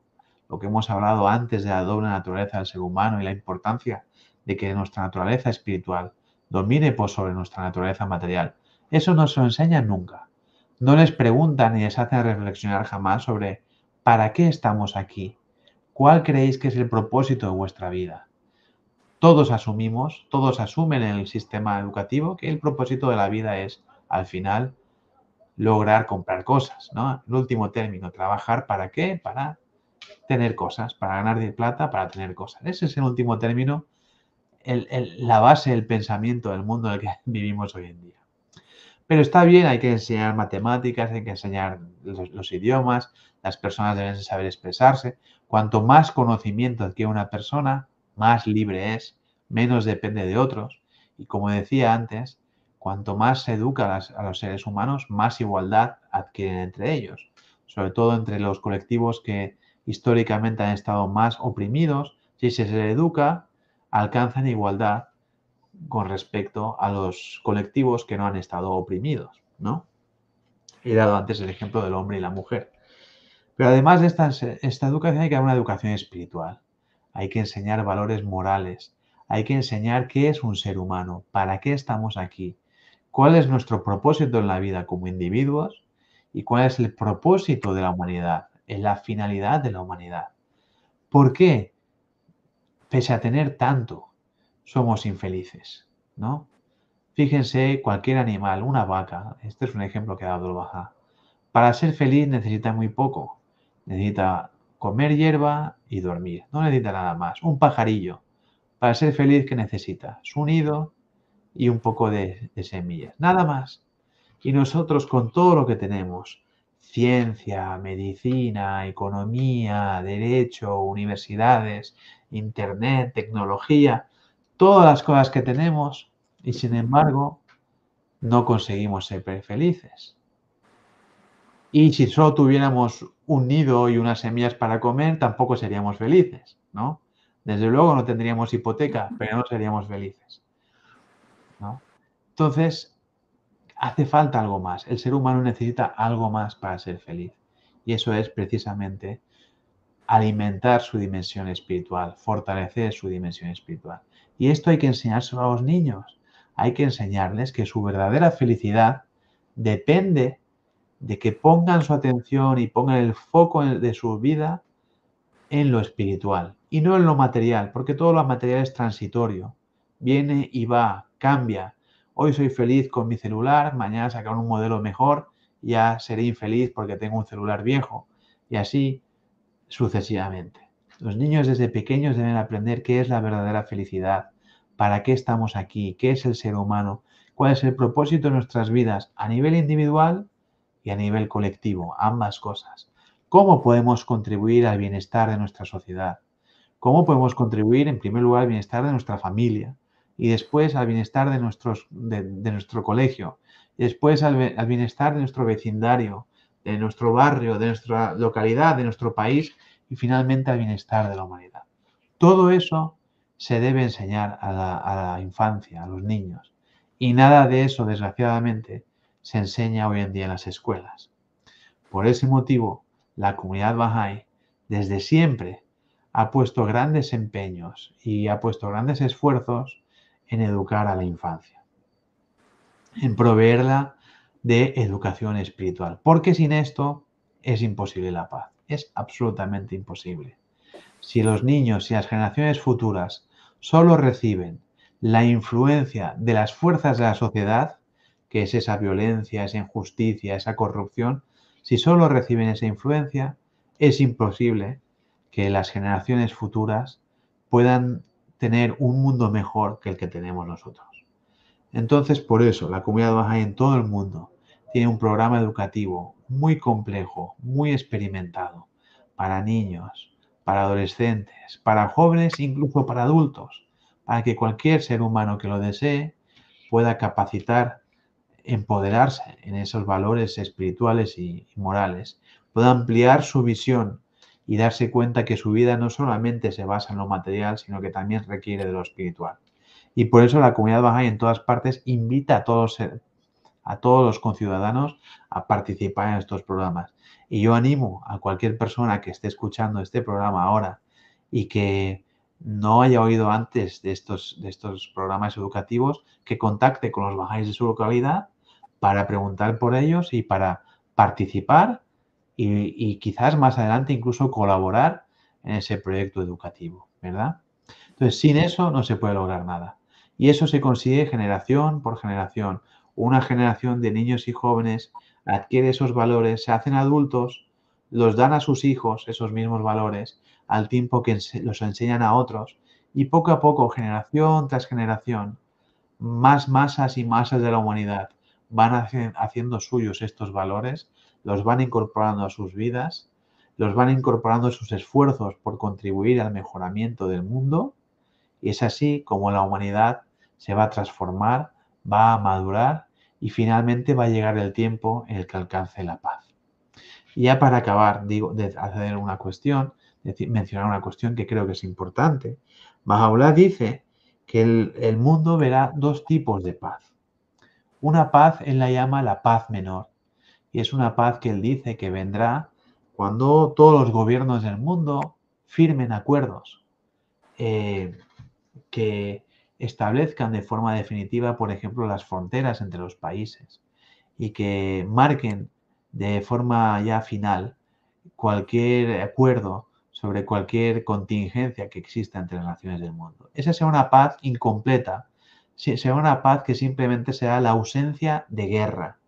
lo que hemos hablado antes de la doble naturaleza del ser humano y la importancia de que nuestra naturaleza espiritual domine por sobre nuestra naturaleza material. Eso no se lo enseñan nunca no les preguntan ni les hacen reflexionar jamás sobre ¿para qué estamos aquí? ¿Cuál creéis que es el propósito de vuestra vida? Todos asumimos, todos asumen en el sistema educativo que el propósito de la vida es, al final, lograr comprar cosas, ¿no? El último término, trabajar para qué? Para tener cosas, para ganar plata, para tener cosas. Ese es el último término, la base del pensamiento del mundo en el que vivimos hoy en día. Pero está bien, hay que enseñar matemáticas, hay que enseñar los, idiomas, las personas deben saber expresarse. Cuanto más conocimiento adquiere una persona, más libre es, menos depende de otros. Y como decía antes, cuanto más se educa a, los seres humanos, más igualdad adquieren entre ellos, sobre todo entre los colectivos que históricamente han estado más oprimidos. Si se educa, alcanzan igualdad con respecto a los colectivos que no han estado oprimidos, ¿no? He dado antes el ejemplo del hombre y la mujer. Pero además de esta, esta educación hay que dar una educación espiritual. Hay que enseñar valores morales. Hay que enseñar qué es un ser humano, para qué estamos aquí, cuál es nuestro propósito en la vida como individuos y cuál es el propósito de la humanidad, en la finalidad de la humanidad. ¿Por qué? Pese a tener tanto, somos infelices, ¿no? Fíjense, cualquier animal, una vaca, este es un ejemplo que ha dado el Baja, para ser feliz necesita muy poco. Necesita comer hierba y dormir, no necesita nada más. Un pajarillo, para ser feliz, ¿qué necesita? Su nido y un poco de semillas, nada más. Y nosotros con todo lo que tenemos, ciencia, medicina, economía, derecho, universidades, internet, tecnología, todas las cosas que tenemos y sin embargo no conseguimos ser felices. Y si solo tuviéramos un nido y unas semillas para comer, tampoco seríamos felices, ¿no? Desde luego no tendríamos hipoteca, pero no seríamos felices. Entonces, hace falta algo más. El ser humano necesita algo más para ser feliz. Y eso es precisamente alimentar su dimensión espiritual, fortalecer su dimensión espiritual. Y esto hay que enseñárselo a los niños. Hay que enseñarles que su verdadera felicidad depende de que pongan su atención y pongan el foco de su vida en lo espiritual y no en lo material, porque todo lo material es transitorio, viene y va, cambia. Hoy soy feliz con mi celular, mañana sacar un modelo mejor, ya seré infeliz porque tengo un celular viejo y así sucesivamente. Los niños desde pequeños deben aprender qué es la verdadera felicidad, para qué estamos aquí, qué es el ser humano, cuál es el propósito de nuestras vidas a nivel individual y a nivel colectivo, ambas cosas. ¿Cómo podemos contribuir al bienestar de nuestra sociedad? ¿Cómo podemos contribuir, en primer lugar, al bienestar de nuestra familia y después al bienestar de, nuestros, de, nuestro colegio después al, al bienestar de nuestro vecindario, de nuestro barrio, de nuestra localidad, de nuestro país y finalmente al bienestar de la humanidad? Todo eso se debe enseñar a la, infancia, a los niños. Y nada de eso, desgraciadamente, se enseña hoy en día en las escuelas. Por ese motivo, la comunidad Bahá'í desde siempre ha puesto grandes empeños y ha puesto grandes esfuerzos en educar a la infancia, en proveerla de educación espiritual, porque sin esto es imposible la paz, es absolutamente imposible. Si los niños y las generaciones futuras solo reciben la influencia de las fuerzas de la sociedad, que es esa violencia, esa injusticia, esa corrupción, si solo reciben esa influencia, es imposible que las generaciones futuras puedan tener un mundo mejor que el que tenemos nosotros. Entonces, por eso, la comunidad baja en todo el mundo tiene un programa educativo muy complejo, muy experimentado, para niños, para adolescentes, para jóvenes, incluso para adultos, para que cualquier ser humano que lo desee pueda capacitar, empoderarse en esos valores espirituales y, morales, pueda ampliar su visión y darse cuenta que su vida no solamente se basa en lo material, sino que también requiere de lo espiritual. Y por eso la comunidad Bahá'í en todas partes invita a todos, a todos los conciudadanos a participar en estos programas. Y yo animo a cualquier persona que esté escuchando este programa ahora y que no haya oído antes de estos, de estos programas educativos, que contacte con los bajáis de su localidad para preguntar por ellos y para participar y, quizás más adelante incluso colaborar en ese proyecto educativo, ¿verdad? Entonces, sin eso no se puede lograr nada. Y eso se consigue generación por generación. Una generación de niños y jóvenes adquiere esos valores, se hacen adultos, los dan a sus hijos esos mismos valores, al tiempo que los enseñan a otros, y poco a poco, generación tras generación, más masas y masas de la humanidad van haciendo suyos estos valores, los van incorporando a sus vidas, los van incorporando a sus esfuerzos por contribuir al mejoramiento del mundo, y es así como la humanidad se va a transformar, va a madurar y finalmente va a llegar el tiempo en el que alcance la paz. Y ya para acabar, digo, de hacer una cuestión, mencionar una cuestión que creo que es importante. Bahá'u'lláh dice que el, el mundo verá dos tipos de paz. Una paz él la llama la paz menor, y es una paz que él dice que vendrá cuando todos los gobiernos del mundo firmen acuerdos eh, que establezcan de forma definitiva, por ejemplo, las fronteras entre los países y que marquen de forma ya final cualquier acuerdo sobre cualquier contingencia que exista entre las naciones del mundo. Esa será una paz incompleta, será una paz que simplemente será la ausencia de guerra.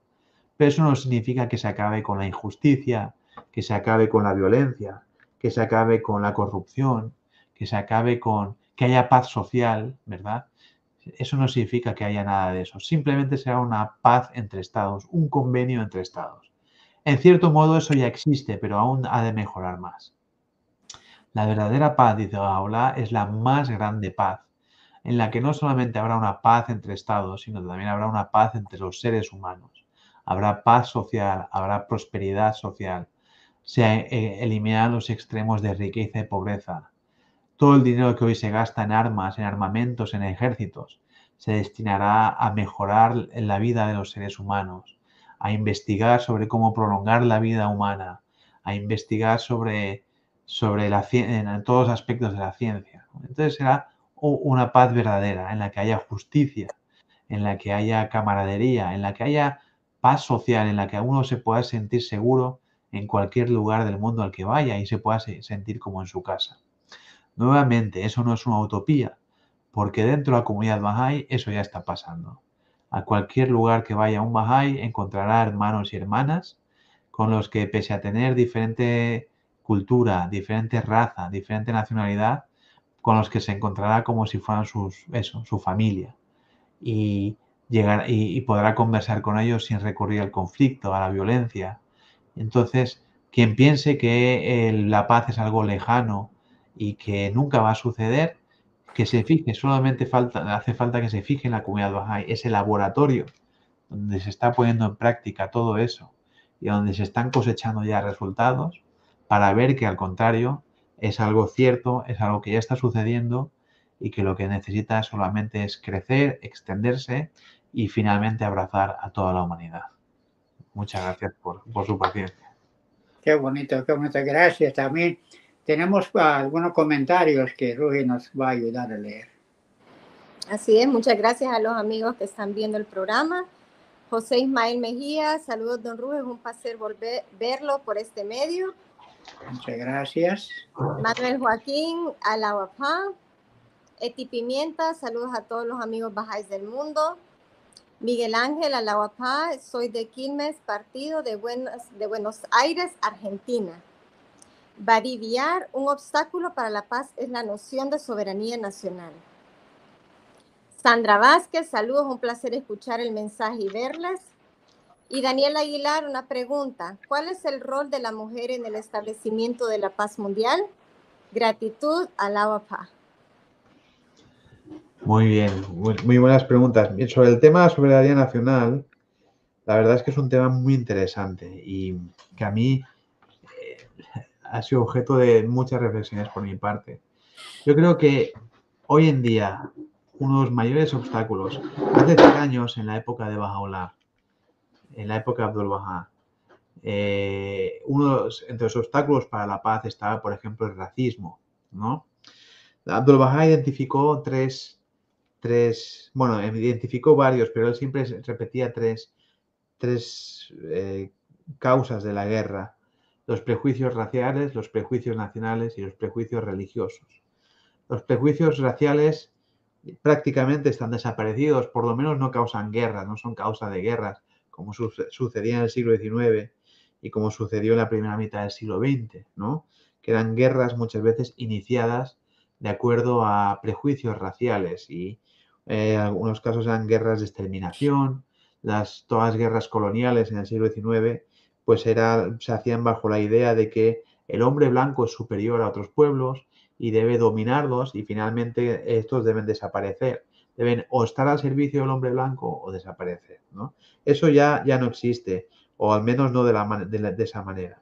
Pero eso no significa que se acabe con la injusticia, que se acabe con la violencia, que se acabe con la corrupción, que se acabe con que haya paz social, ¿verdad? Eso no significa que haya nada de eso. Simplemente será una paz entre estados, un convenio entre estados. En cierto modo eso ya existe, pero aún ha de mejorar más. La verdadera paz, dice Gaula, es la más grande paz, en la que no solamente habrá una paz entre estados, sino también habrá una paz entre los seres humanos. Habrá paz social, habrá prosperidad social. Se eh, eliminarán los extremos de riqueza y pobreza, todo el dinero que hoy se gasta en armas, en armamentos, en ejércitos, se destinará a mejorar la vida de los seres humanos, a investigar sobre cómo prolongar la vida humana, a investigar sobre, sobre la, en todos los aspectos de la ciencia. Entonces será una paz verdadera, en la que haya justicia, en la que haya camaradería, en la que haya paz social, en la que uno se pueda sentir seguro en cualquier lugar del mundo al que vaya y se pueda sentir como en su casa. Nuevamente, eso no es una utopía, porque dentro de la comunidad Bahá'í eso ya está pasando. A cualquier lugar que vaya un Bahá'í encontrará hermanos y hermanas con los que pese a tener diferente cultura, diferente raza, diferente nacionalidad, con los que se encontrará como si fueran sus, su familia. Y, llegar, y, podrá conversar con ellos sin recurrir al conflicto, a la violencia. Entonces, quien piense que la paz es algo lejano y que nunca va a suceder, que se fije, solamente falta, hace falta que se fije en la comunidad Bahá'í, ese laboratorio donde se está poniendo en práctica todo eso y donde se están cosechando ya resultados para ver que al contrario es algo cierto, es algo que ya está sucediendo y que lo que necesita solamente es crecer, extenderse y finalmente abrazar a toda la humanidad. Muchas gracias por, su paciencia. Qué bonito, qué bonito. Gracias también. Tenemos algunos comentarios que Rugi nos va a ayudar a leer. Así es, muchas gracias a los amigos que están viendo el programa. José Ismael Mejía, saludos don Ruge, es un placer volver verlo por este medio. Muchas gracias. Manuel Joaquín Alawapá, Eti Pimienta, saludos a todos los amigos bajáis del mundo. Miguel Ángel Alawapá, soy de Quilmes, partido de Buenos, de Buenos Aires, Argentina. Bariviar, un obstáculo para la paz es la noción de soberanía nacional. Sandra Vázquez, saludos, un placer escuchar el mensaje y verlas. Y Daniel Aguilar, una pregunta. ¿Cuál es el rol de la mujer en el establecimiento de la paz mundial? Gratitud a la Muy bien, muy, buenas preguntas. Sobre el tema de la soberanía nacional, la verdad es que es un tema muy interesante y que a mí eh, ha sido objeto de muchas reflexiones por mi parte. Yo creo que hoy en día uno de los mayores obstáculos, hace 100 años en la época de Bajaola, en la época de Abdul Baha, eh, uno entre los obstáculos para la paz estaba, por ejemplo, el racismo, ¿no? Abdul Baha identificó tres, tres, bueno, identificó varios, pero él siempre repetía tres, tres eh, causas de la guerra, los prejuicios raciales, los prejuicios nacionales y los prejuicios religiosos. Los prejuicios raciales prácticamente están desaparecidos, por lo menos no causan guerras, no son causa de guerras, como sucedía en el siglo XIX y como sucedió en la primera mitad del siglo XX, ¿no? que eran guerras muchas veces iniciadas de acuerdo a prejuicios raciales y eh, algunos casos eran guerras de exterminación, las, todas las guerras coloniales en el siglo XIX pues era, se hacían bajo la idea de que el hombre blanco es superior a otros pueblos y debe dominarlos y finalmente estos deben desaparecer. Deben o estar al servicio del hombre blanco o desaparecer. Eso ya, ya no existe, o al menos no de, la, de, esa manera.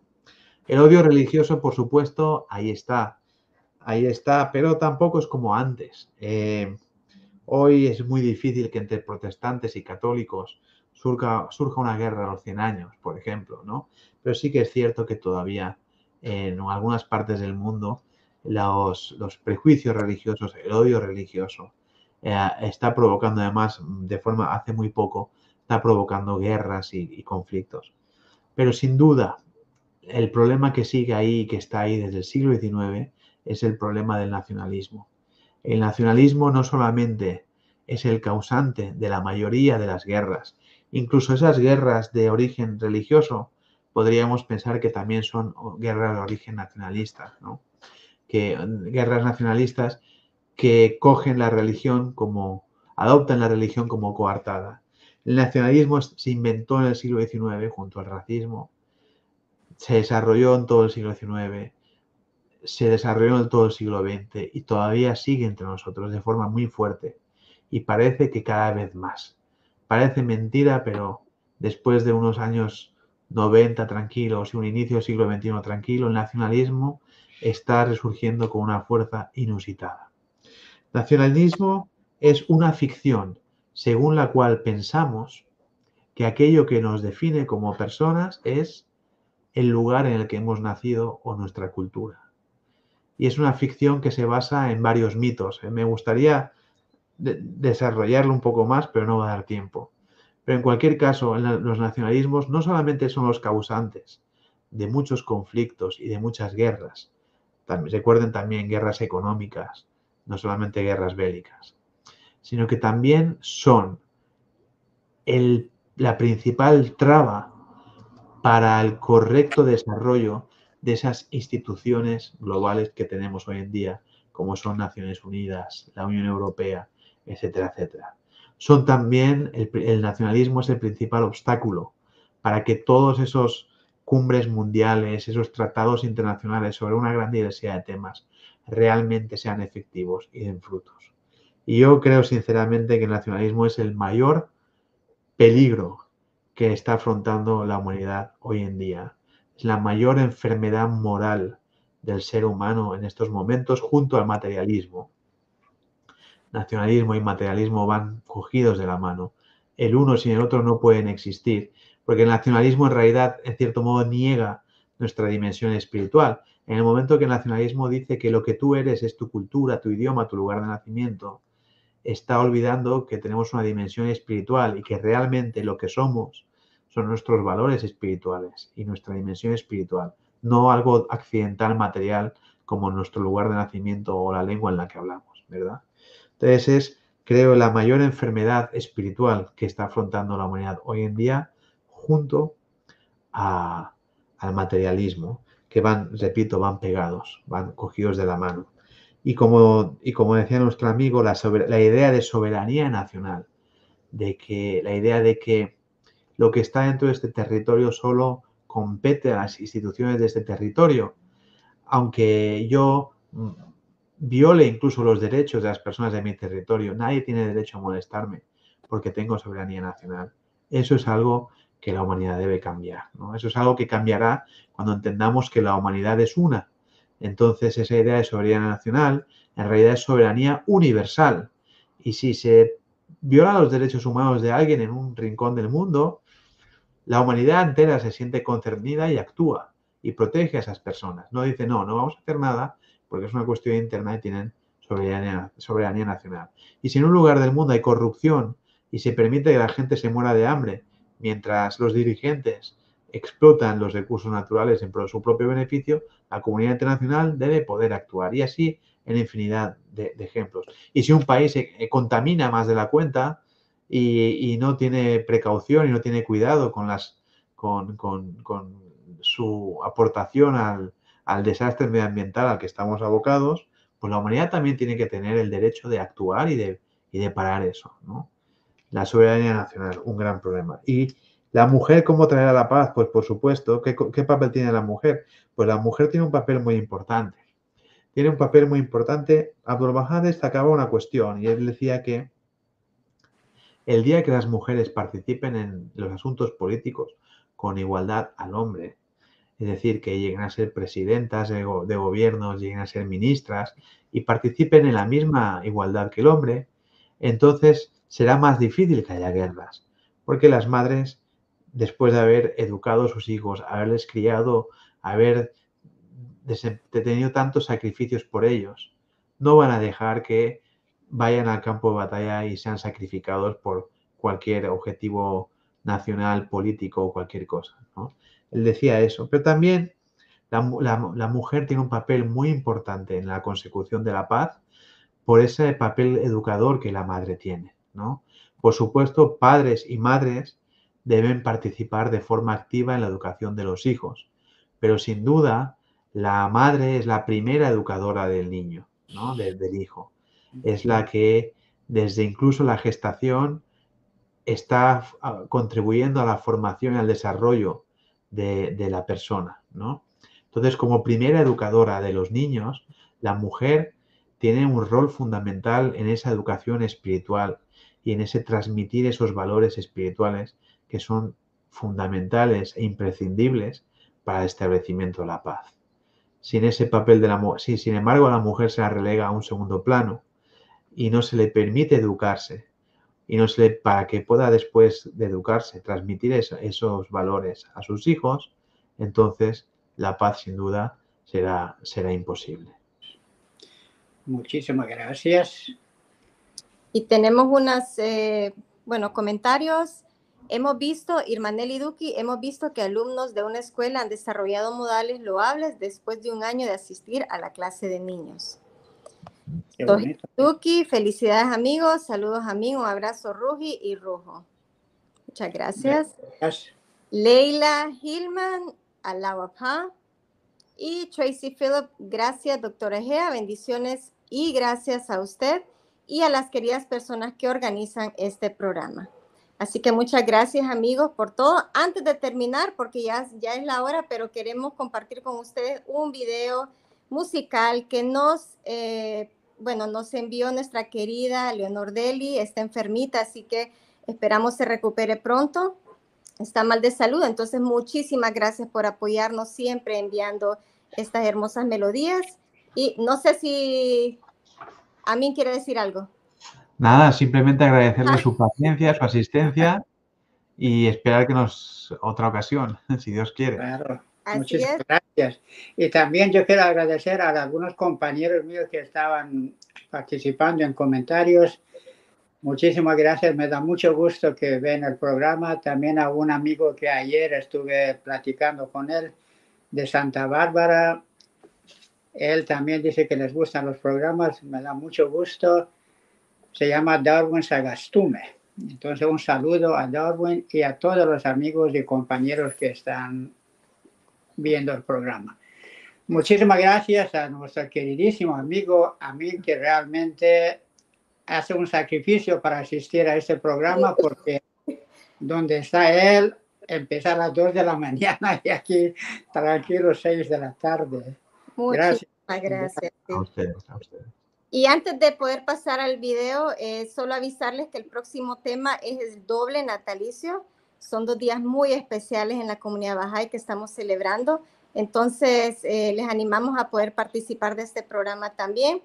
El odio religioso, por supuesto, ahí está. Ahí está, pero tampoco es como antes. Eh, hoy es muy difícil que entre protestantes y católicos surja, surja, una guerra a los 100 años, por ejemplo, ¿no? Pero sí que es cierto que todavía en algunas partes del mundo los, prejuicios religiosos, el odio religioso, eh, está provocando además de forma hace muy poco, está provocando guerras y, conflictos. Pero sin duda, el problema que sigue ahí, que está ahí desde el siglo XIX, es el problema del nacionalismo. El nacionalismo no solamente es el causante de la mayoría de las guerras, incluso esas guerras de origen religioso, podríamos pensar que también son guerras de origen nacionalista, ¿no? que guerras nacionalistas que cogen la religión como, adoptan la religión como coartada. El nacionalismo se inventó en el siglo XIX junto al racismo, se desarrolló en todo el siglo XIX, se desarrolló en todo el siglo XX y todavía sigue entre nosotros de forma muy fuerte y parece que cada vez más. Parece mentira, pero después de unos años 90 tranquilos y un inicio del siglo XXI tranquilo, el nacionalismo está resurgiendo con una fuerza inusitada. Nacionalismo es una ficción según la cual pensamos que aquello que nos define como personas es el lugar en el que hemos nacido o nuestra cultura. Y es una ficción que se basa en varios mitos. ¿eh? Me gustaría desarrollarlo un poco más, pero no va a dar tiempo. Pero en cualquier caso, los nacionalismos no solamente son los causantes de muchos conflictos y de muchas guerras. También, recuerden también guerras económicas, no solamente guerras bélicas, sino que también son la principal traba para el correcto desarrollo de esas instituciones globales que tenemos hoy en día, como son Naciones Unidas, la Unión Europea, etcétera, etcétera. Son también, el, el nacionalismo es el principal obstáculo para que todos esos cumbres mundiales, esos tratados internacionales sobre una gran diversidad de temas realmente sean efectivos y den frutos. Y yo creo sinceramente que el nacionalismo es el mayor peligro que está afrontando la humanidad hoy en día. La mayor enfermedad moral del ser humano en estos momentos junto al materialismo. Nacionalismo y materialismo van cogidos de la mano. El uno sin el otro no pueden existir, porque el nacionalismo en realidad, en cierto modo, niega nuestra dimensión espiritual. En el momento que el nacionalismo dice que lo que tú eres es tu cultura, tu idioma, tu lugar de nacimiento, está olvidando que tenemos una dimensión espiritual y que realmente lo que somos son nuestros valores espirituales y nuestra dimensión espiritual, no algo accidental, material, como nuestro lugar de nacimiento o la lengua en la que hablamos, ¿verdad? Entonces es, creo, la mayor enfermedad espiritual que está afrontando la humanidad hoy en día junto a, al materialismo, que van, repito, van pegados, van cogidos de la mano. Y como, y como decía nuestro amigo, la, la idea de soberanía nacional, de que la idea de que lo que está dentro de este territorio solo compete a las instituciones de este territorio, aunque yo mm, viole incluso los derechos de las personas de mi territorio, nadie tiene derecho a molestarme porque tengo soberanía nacional. Eso es algo que la humanidad debe cambiar. Eso es algo que cambiará cuando entendamos que la humanidad es una entonces, esa idea de soberanía nacional en realidad es soberanía universal. Y si se viola los derechos humanos de alguien en un rincón del mundo, la humanidad entera se siente concernida y actúa y protege a esas personas. No dice, no, no vamos a hacer nada porque es una cuestión interna y tienen soberanía, soberanía nacional. Y si en un lugar del mundo hay corrupción y se permite que la gente se muera de hambre mientras los dirigentes explotan los recursos naturales en su propio beneficio, la comunidad internacional debe poder actuar. Y así en infinidad de, ejemplos. Y si un país contamina más de la cuenta y, no tiene precaución y no tiene cuidado con, las, con, su aportación al, desastre medioambiental al que estamos abocados, pues la humanidad también tiene que tener el derecho de actuar y de, y de parar eso. ¿no? La soberanía nacional, un gran problema. Y la mujer, ¿cómo traerá la paz? Pues por supuesto, ¿qué, papel tiene la mujer? Pues la mujer tiene un papel muy importante. Tiene un papel muy importante. Abdul Bahá destacaba una cuestión y él decía que el día que las mujeres participen en los asuntos políticos con igualdad al hombre, es decir, que lleguen a ser presidentas de, gobiernos, lleguen a ser ministras y participen en la misma igualdad que el hombre, entonces será más difícil que haya guerras, porque las madres después de haber educado a sus hijos, haberles criado, haber tenido tantos sacrificios por ellos, no van a dejar que vayan al campo de batalla y sean sacrificados por cualquier objetivo nacional, político o cualquier cosa. Él decía eso, pero también la, mujer tiene un papel muy importante en la consecución de la paz por ese papel educador que la madre tiene. ¿no? Por supuesto, padres y madres deben participar de forma activa en la educación de los hijos. Pero sin duda, la madre es la primera educadora del niño, ¿no? del hijo. Es la que desde incluso la gestación está ah, contribuyendo a la formación y al desarrollo de, la persona, ¿no? Entonces, como primera educadora de los niños, la mujer tiene un rol fundamental en esa educación espiritual y en ese transmitir esos valores espirituales que son fundamentales e imprescindibles para el establecimiento de la paz. Sin ese papel de la mujer, si sin embargo la mujer se la relega a un segundo plano y no se le permite educarse y no se le, para que pueda después de educarse transmitir esos valores a sus hijos, entonces la paz sin duda será, será imposible. Muchísimas gracias. Y tenemos unos, eh, bueno, comentarios Hemos visto, Irmaneli Duki, hemos visto que alumnos de una escuela han desarrollado modales loables después de un año de asistir a la clase de niños. Duki, felicidades amigos, saludos amigos, abrazo Rugi y Rujo. Muchas gracias. Leila Hillman, Alawapa. Y Tracy Phillip, gracias doctora Gea, bendiciones y gracias a usted y a las queridas personas que organizan este programa. Así que muchas gracias amigos por todo. Antes de terminar, porque ya, ya es la hora, pero queremos compartir con ustedes un video musical que nos, eh, bueno, nos envió nuestra querida Leonor Deli, está enfermita, así que esperamos se recupere pronto. Está mal de salud, entonces muchísimas gracias por apoyarnos siempre enviando estas hermosas melodías. Y no sé si a mí quiere decir algo. Nada, simplemente agradecerle su paciencia, su asistencia y esperar que nos otra ocasión, si Dios quiere. Claro. Muchas gracias. Y también yo quiero agradecer a algunos compañeros míos que estaban participando en comentarios. Muchísimas gracias, me da mucho gusto que ven el programa. También a un amigo que ayer estuve platicando con él de Santa Bárbara. Él también dice que les gustan los programas, me da mucho gusto se llama Darwin Sagastume. Entonces un saludo a Darwin y a todos los amigos y compañeros que están viendo el programa. Muchísimas gracias a nuestro queridísimo amigo, a mí que realmente hace un sacrificio para asistir a este programa porque donde está él empieza a las 2 de la mañana y aquí tranquilo 6 de la tarde. Muchísimas gracias. gracias. A ustedes, a ustedes. Y antes de poder pasar al video, eh, solo avisarles que el próximo tema es el doble natalicio. Son dos días muy especiales en la comunidad Bahá'í que estamos celebrando. Entonces, eh, les animamos a poder participar de este programa también.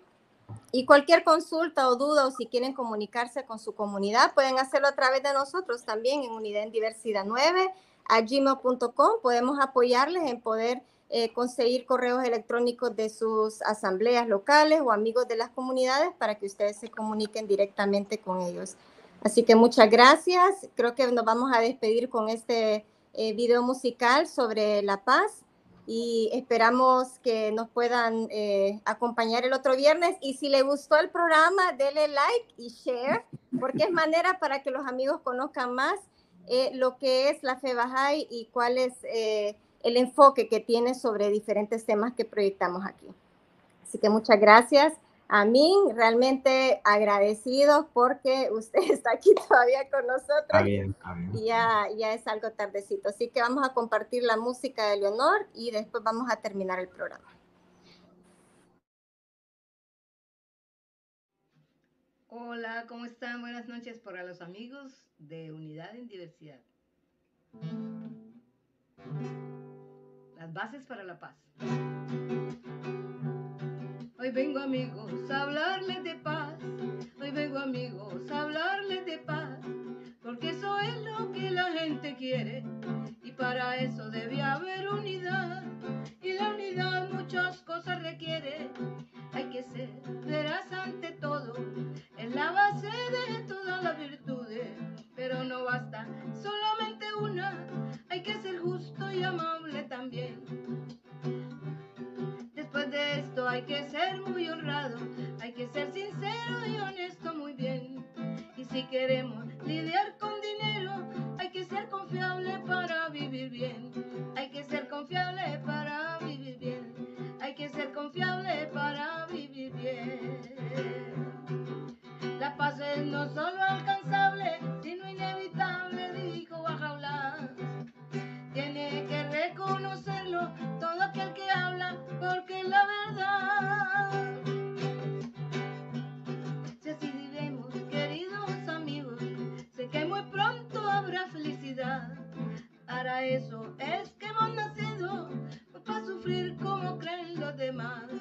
Y cualquier consulta o duda o si quieren comunicarse con su comunidad, pueden hacerlo a través de nosotros también en Unidad en Diversidad 9 a gmail.com. Podemos apoyarles en poder eh, conseguir correos electrónicos de sus asambleas locales o amigos de las comunidades para que ustedes se comuniquen directamente con ellos. Así que muchas gracias. Creo que nos vamos a despedir con este eh, video musical sobre la paz y esperamos que nos puedan eh, acompañar el otro viernes. Y si le gustó el programa, denle like y share, porque es manera para que los amigos conozcan más lo que es la fe Bahá'í y cuál es el enfoque que tiene sobre diferentes temas que proyectamos aquí. Así que muchas gracias. A mí realmente agradecido porque usted está aquí todavía con nosotros. bien, Y ya, ya es algo tardecito. Así que vamos a compartir la música de Leonor y después vamos a terminar el programa. Hola, ¿cómo están? Buenas noches para los amigos de Unidad en Diversidad las bases para la paz. Hoy vengo amigos a hablarles de paz, hoy vengo amigos a hablarles de paz, porque eso es lo que la gente quiere. Y para eso debe haber unidad. Y la unidad muchas cosas requiere. Hay que ser veraz ante todo, es la base de todas las virtudes, pero no basta solamente una, hay que ser justo y amable también. De esto hay que ser muy honrado, hay que ser sincero y honesto muy bien. Y si queremos lidiar con dinero, hay que ser confiable para vivir bien. Hay que ser confiable para vivir bien. Hay que ser confiable para vivir bien. La paz es no solo alcanzable, sino inevitable, dijo Bajaula. Tiene que reconocerlo aquel que habla, porque es la verdad. Si así vivimos, queridos amigos, sé que muy pronto habrá felicidad. Para eso es que hemos nacido, para sufrir como creen los demás.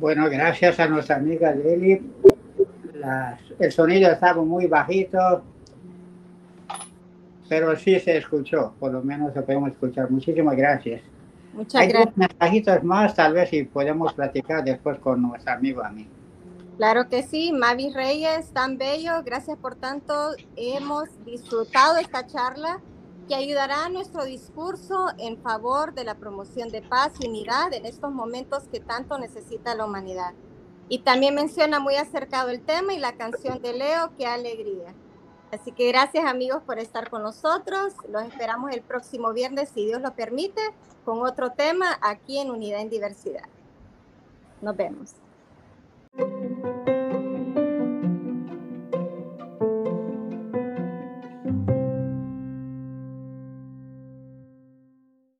Bueno, gracias a nuestra amiga Lili. Las- el sonido estaba muy bajito, pero sí se escuchó, por lo menos lo podemos escuchar. Muchísimas gracias. Muchas Hay gracias. mensajitos más, tal vez si podemos platicar después con nuestro amigo a mí. Claro que sí, Mavi Reyes, tan bello, gracias por tanto. Hemos disfrutado esta charla que ayudará a nuestro discurso en favor de la promoción de paz y unidad en estos momentos que tanto necesita la humanidad. Y también menciona muy acercado el tema y la canción de Leo, qué alegría. Así que gracias amigos por estar con nosotros. Los esperamos el próximo viernes, si Dios lo permite, con otro tema aquí en Unidad en Diversidad. Nos vemos.